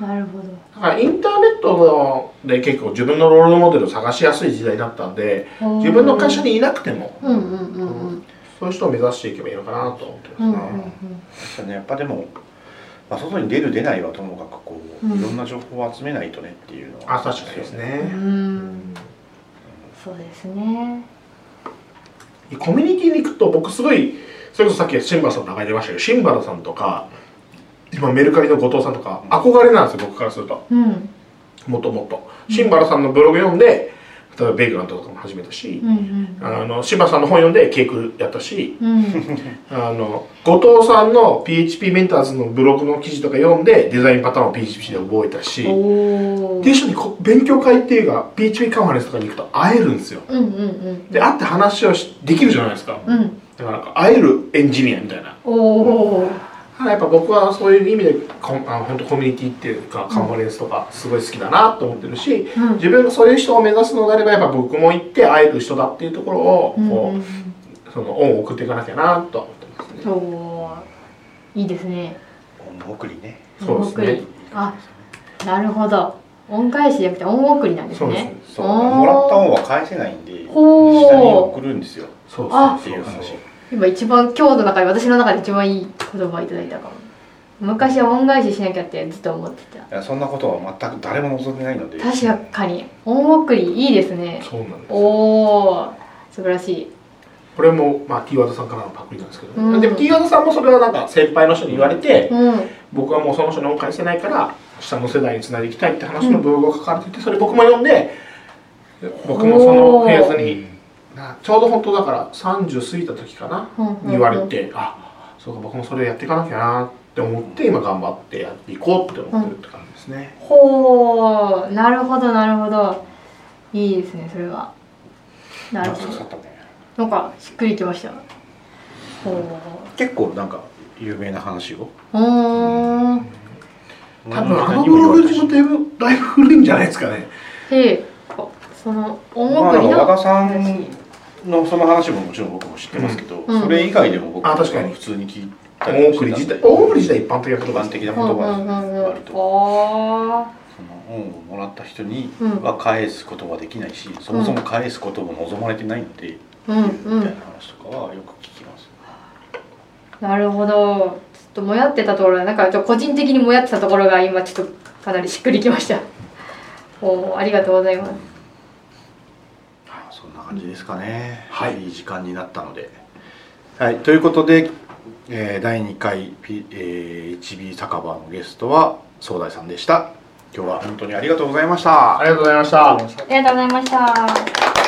なるほど。だからインターネットで結構自分のロールモデルを探しやすい時代になったんで自分の会社にいなくてもうんうんうんうんそういう人を目指していけばいいのかなと思ってますね。うんうんうん。ですよねやっぱでも、まあ、外に出る出ないはともかくこう、うん。いろんな情報を集めないとねっていうのはあ確かにですうね。ん。そうですね。コミュニティに行くと僕すごいそれこそさっきシンバラさんの名前出ましたけどシンバラさんとか今メルカリの後藤さんとか憧れなんですよ僕からすると。うん。もともと。シンバラさんのブログ読んで例えばベイグラントとかも始めたしう、んあのシンバラさんの本読んでケークやったしうん。うんあの後藤さんの PHP メンターズのブログの記事とか読んでデザインパターンを PHP で覚えたしで一緒にこ勉強会っていうか PHP カンファレンスとかに行くと会えるんですよ。うんうんうん。で会って話をしできるじゃないですか。うん。だから会えるエンジニアみたいな。おおただやっぱ僕はそういう意味でコンあの本当コミュニティっていうかカンファレンスとかすごい好きだなと思ってるし、うん。自分がそういう人を目指すのであればやっぱ僕も行って会える人だっていうところをうんこう、うんその恩を送っていかなきゃなとは思ってますね。いいですね。恩送りね。そうですね。あなるほど。恩返しじゃなくて恩送りなんですそうです。ねねそう。もらった恩は返せないんで下に送るんですよ。そう。あっていう話今一番今日の中で私の中で一番いい言葉をいただいたかも。昔は恩返ししなきゃってずっと思ってた。いやそんなことは全く誰も望んでないので。確かに。恩送りいいですね。そうなんですおお素晴らしい。これも、まあ、T ワードさんからのパクリなんですけど、うん。でも T ワードさんもそれはなんか先輩の人に言われて、うん。僕はもうその人に恩返せないから下の世代につないでいきたいって話のブログを書かれててそれ僕も読んで僕もそのフェーズになちょうど本当だから30過ぎた時かな、うんうんうん。言われてあそうか僕もそれやっていかなきゃなって思って今頑張ってやっていこうって思ってるって感じですね、ほうなるほどなるほど。いいですねそれは。なるほど。なんかしっくりきました。ほ結構なんか有名な話を？うん。多分あのブログ自分だいぶだいぶ古いんじゃないですかね。でその恩まあ、送りの和田さんのその話ももちろん僕も知ってますけど、うんそれ以外でも僕あ確かに。普通に聞いたり大送り自体大送り自体一般的な一言葉です般的なうんうん言葉ですねうんうん割とあその恩をもらった人にうんは返すことはできないし、そもそも返すことも望まれてないので、ーうんうみたいんな話とかはよく聞きます、なるほど。ちょっともやってたところなんかちょっと個人的にもやってたところが今ちょっとかなりしっくりきました。おーありがとうございます感じですかね。はい。いい時間になったので。はいということで、えー第2回、P えー HB 酒場のゲストは総大さんでした。今日は本当にありがとうございました。ありがとうございました。ありがとうございました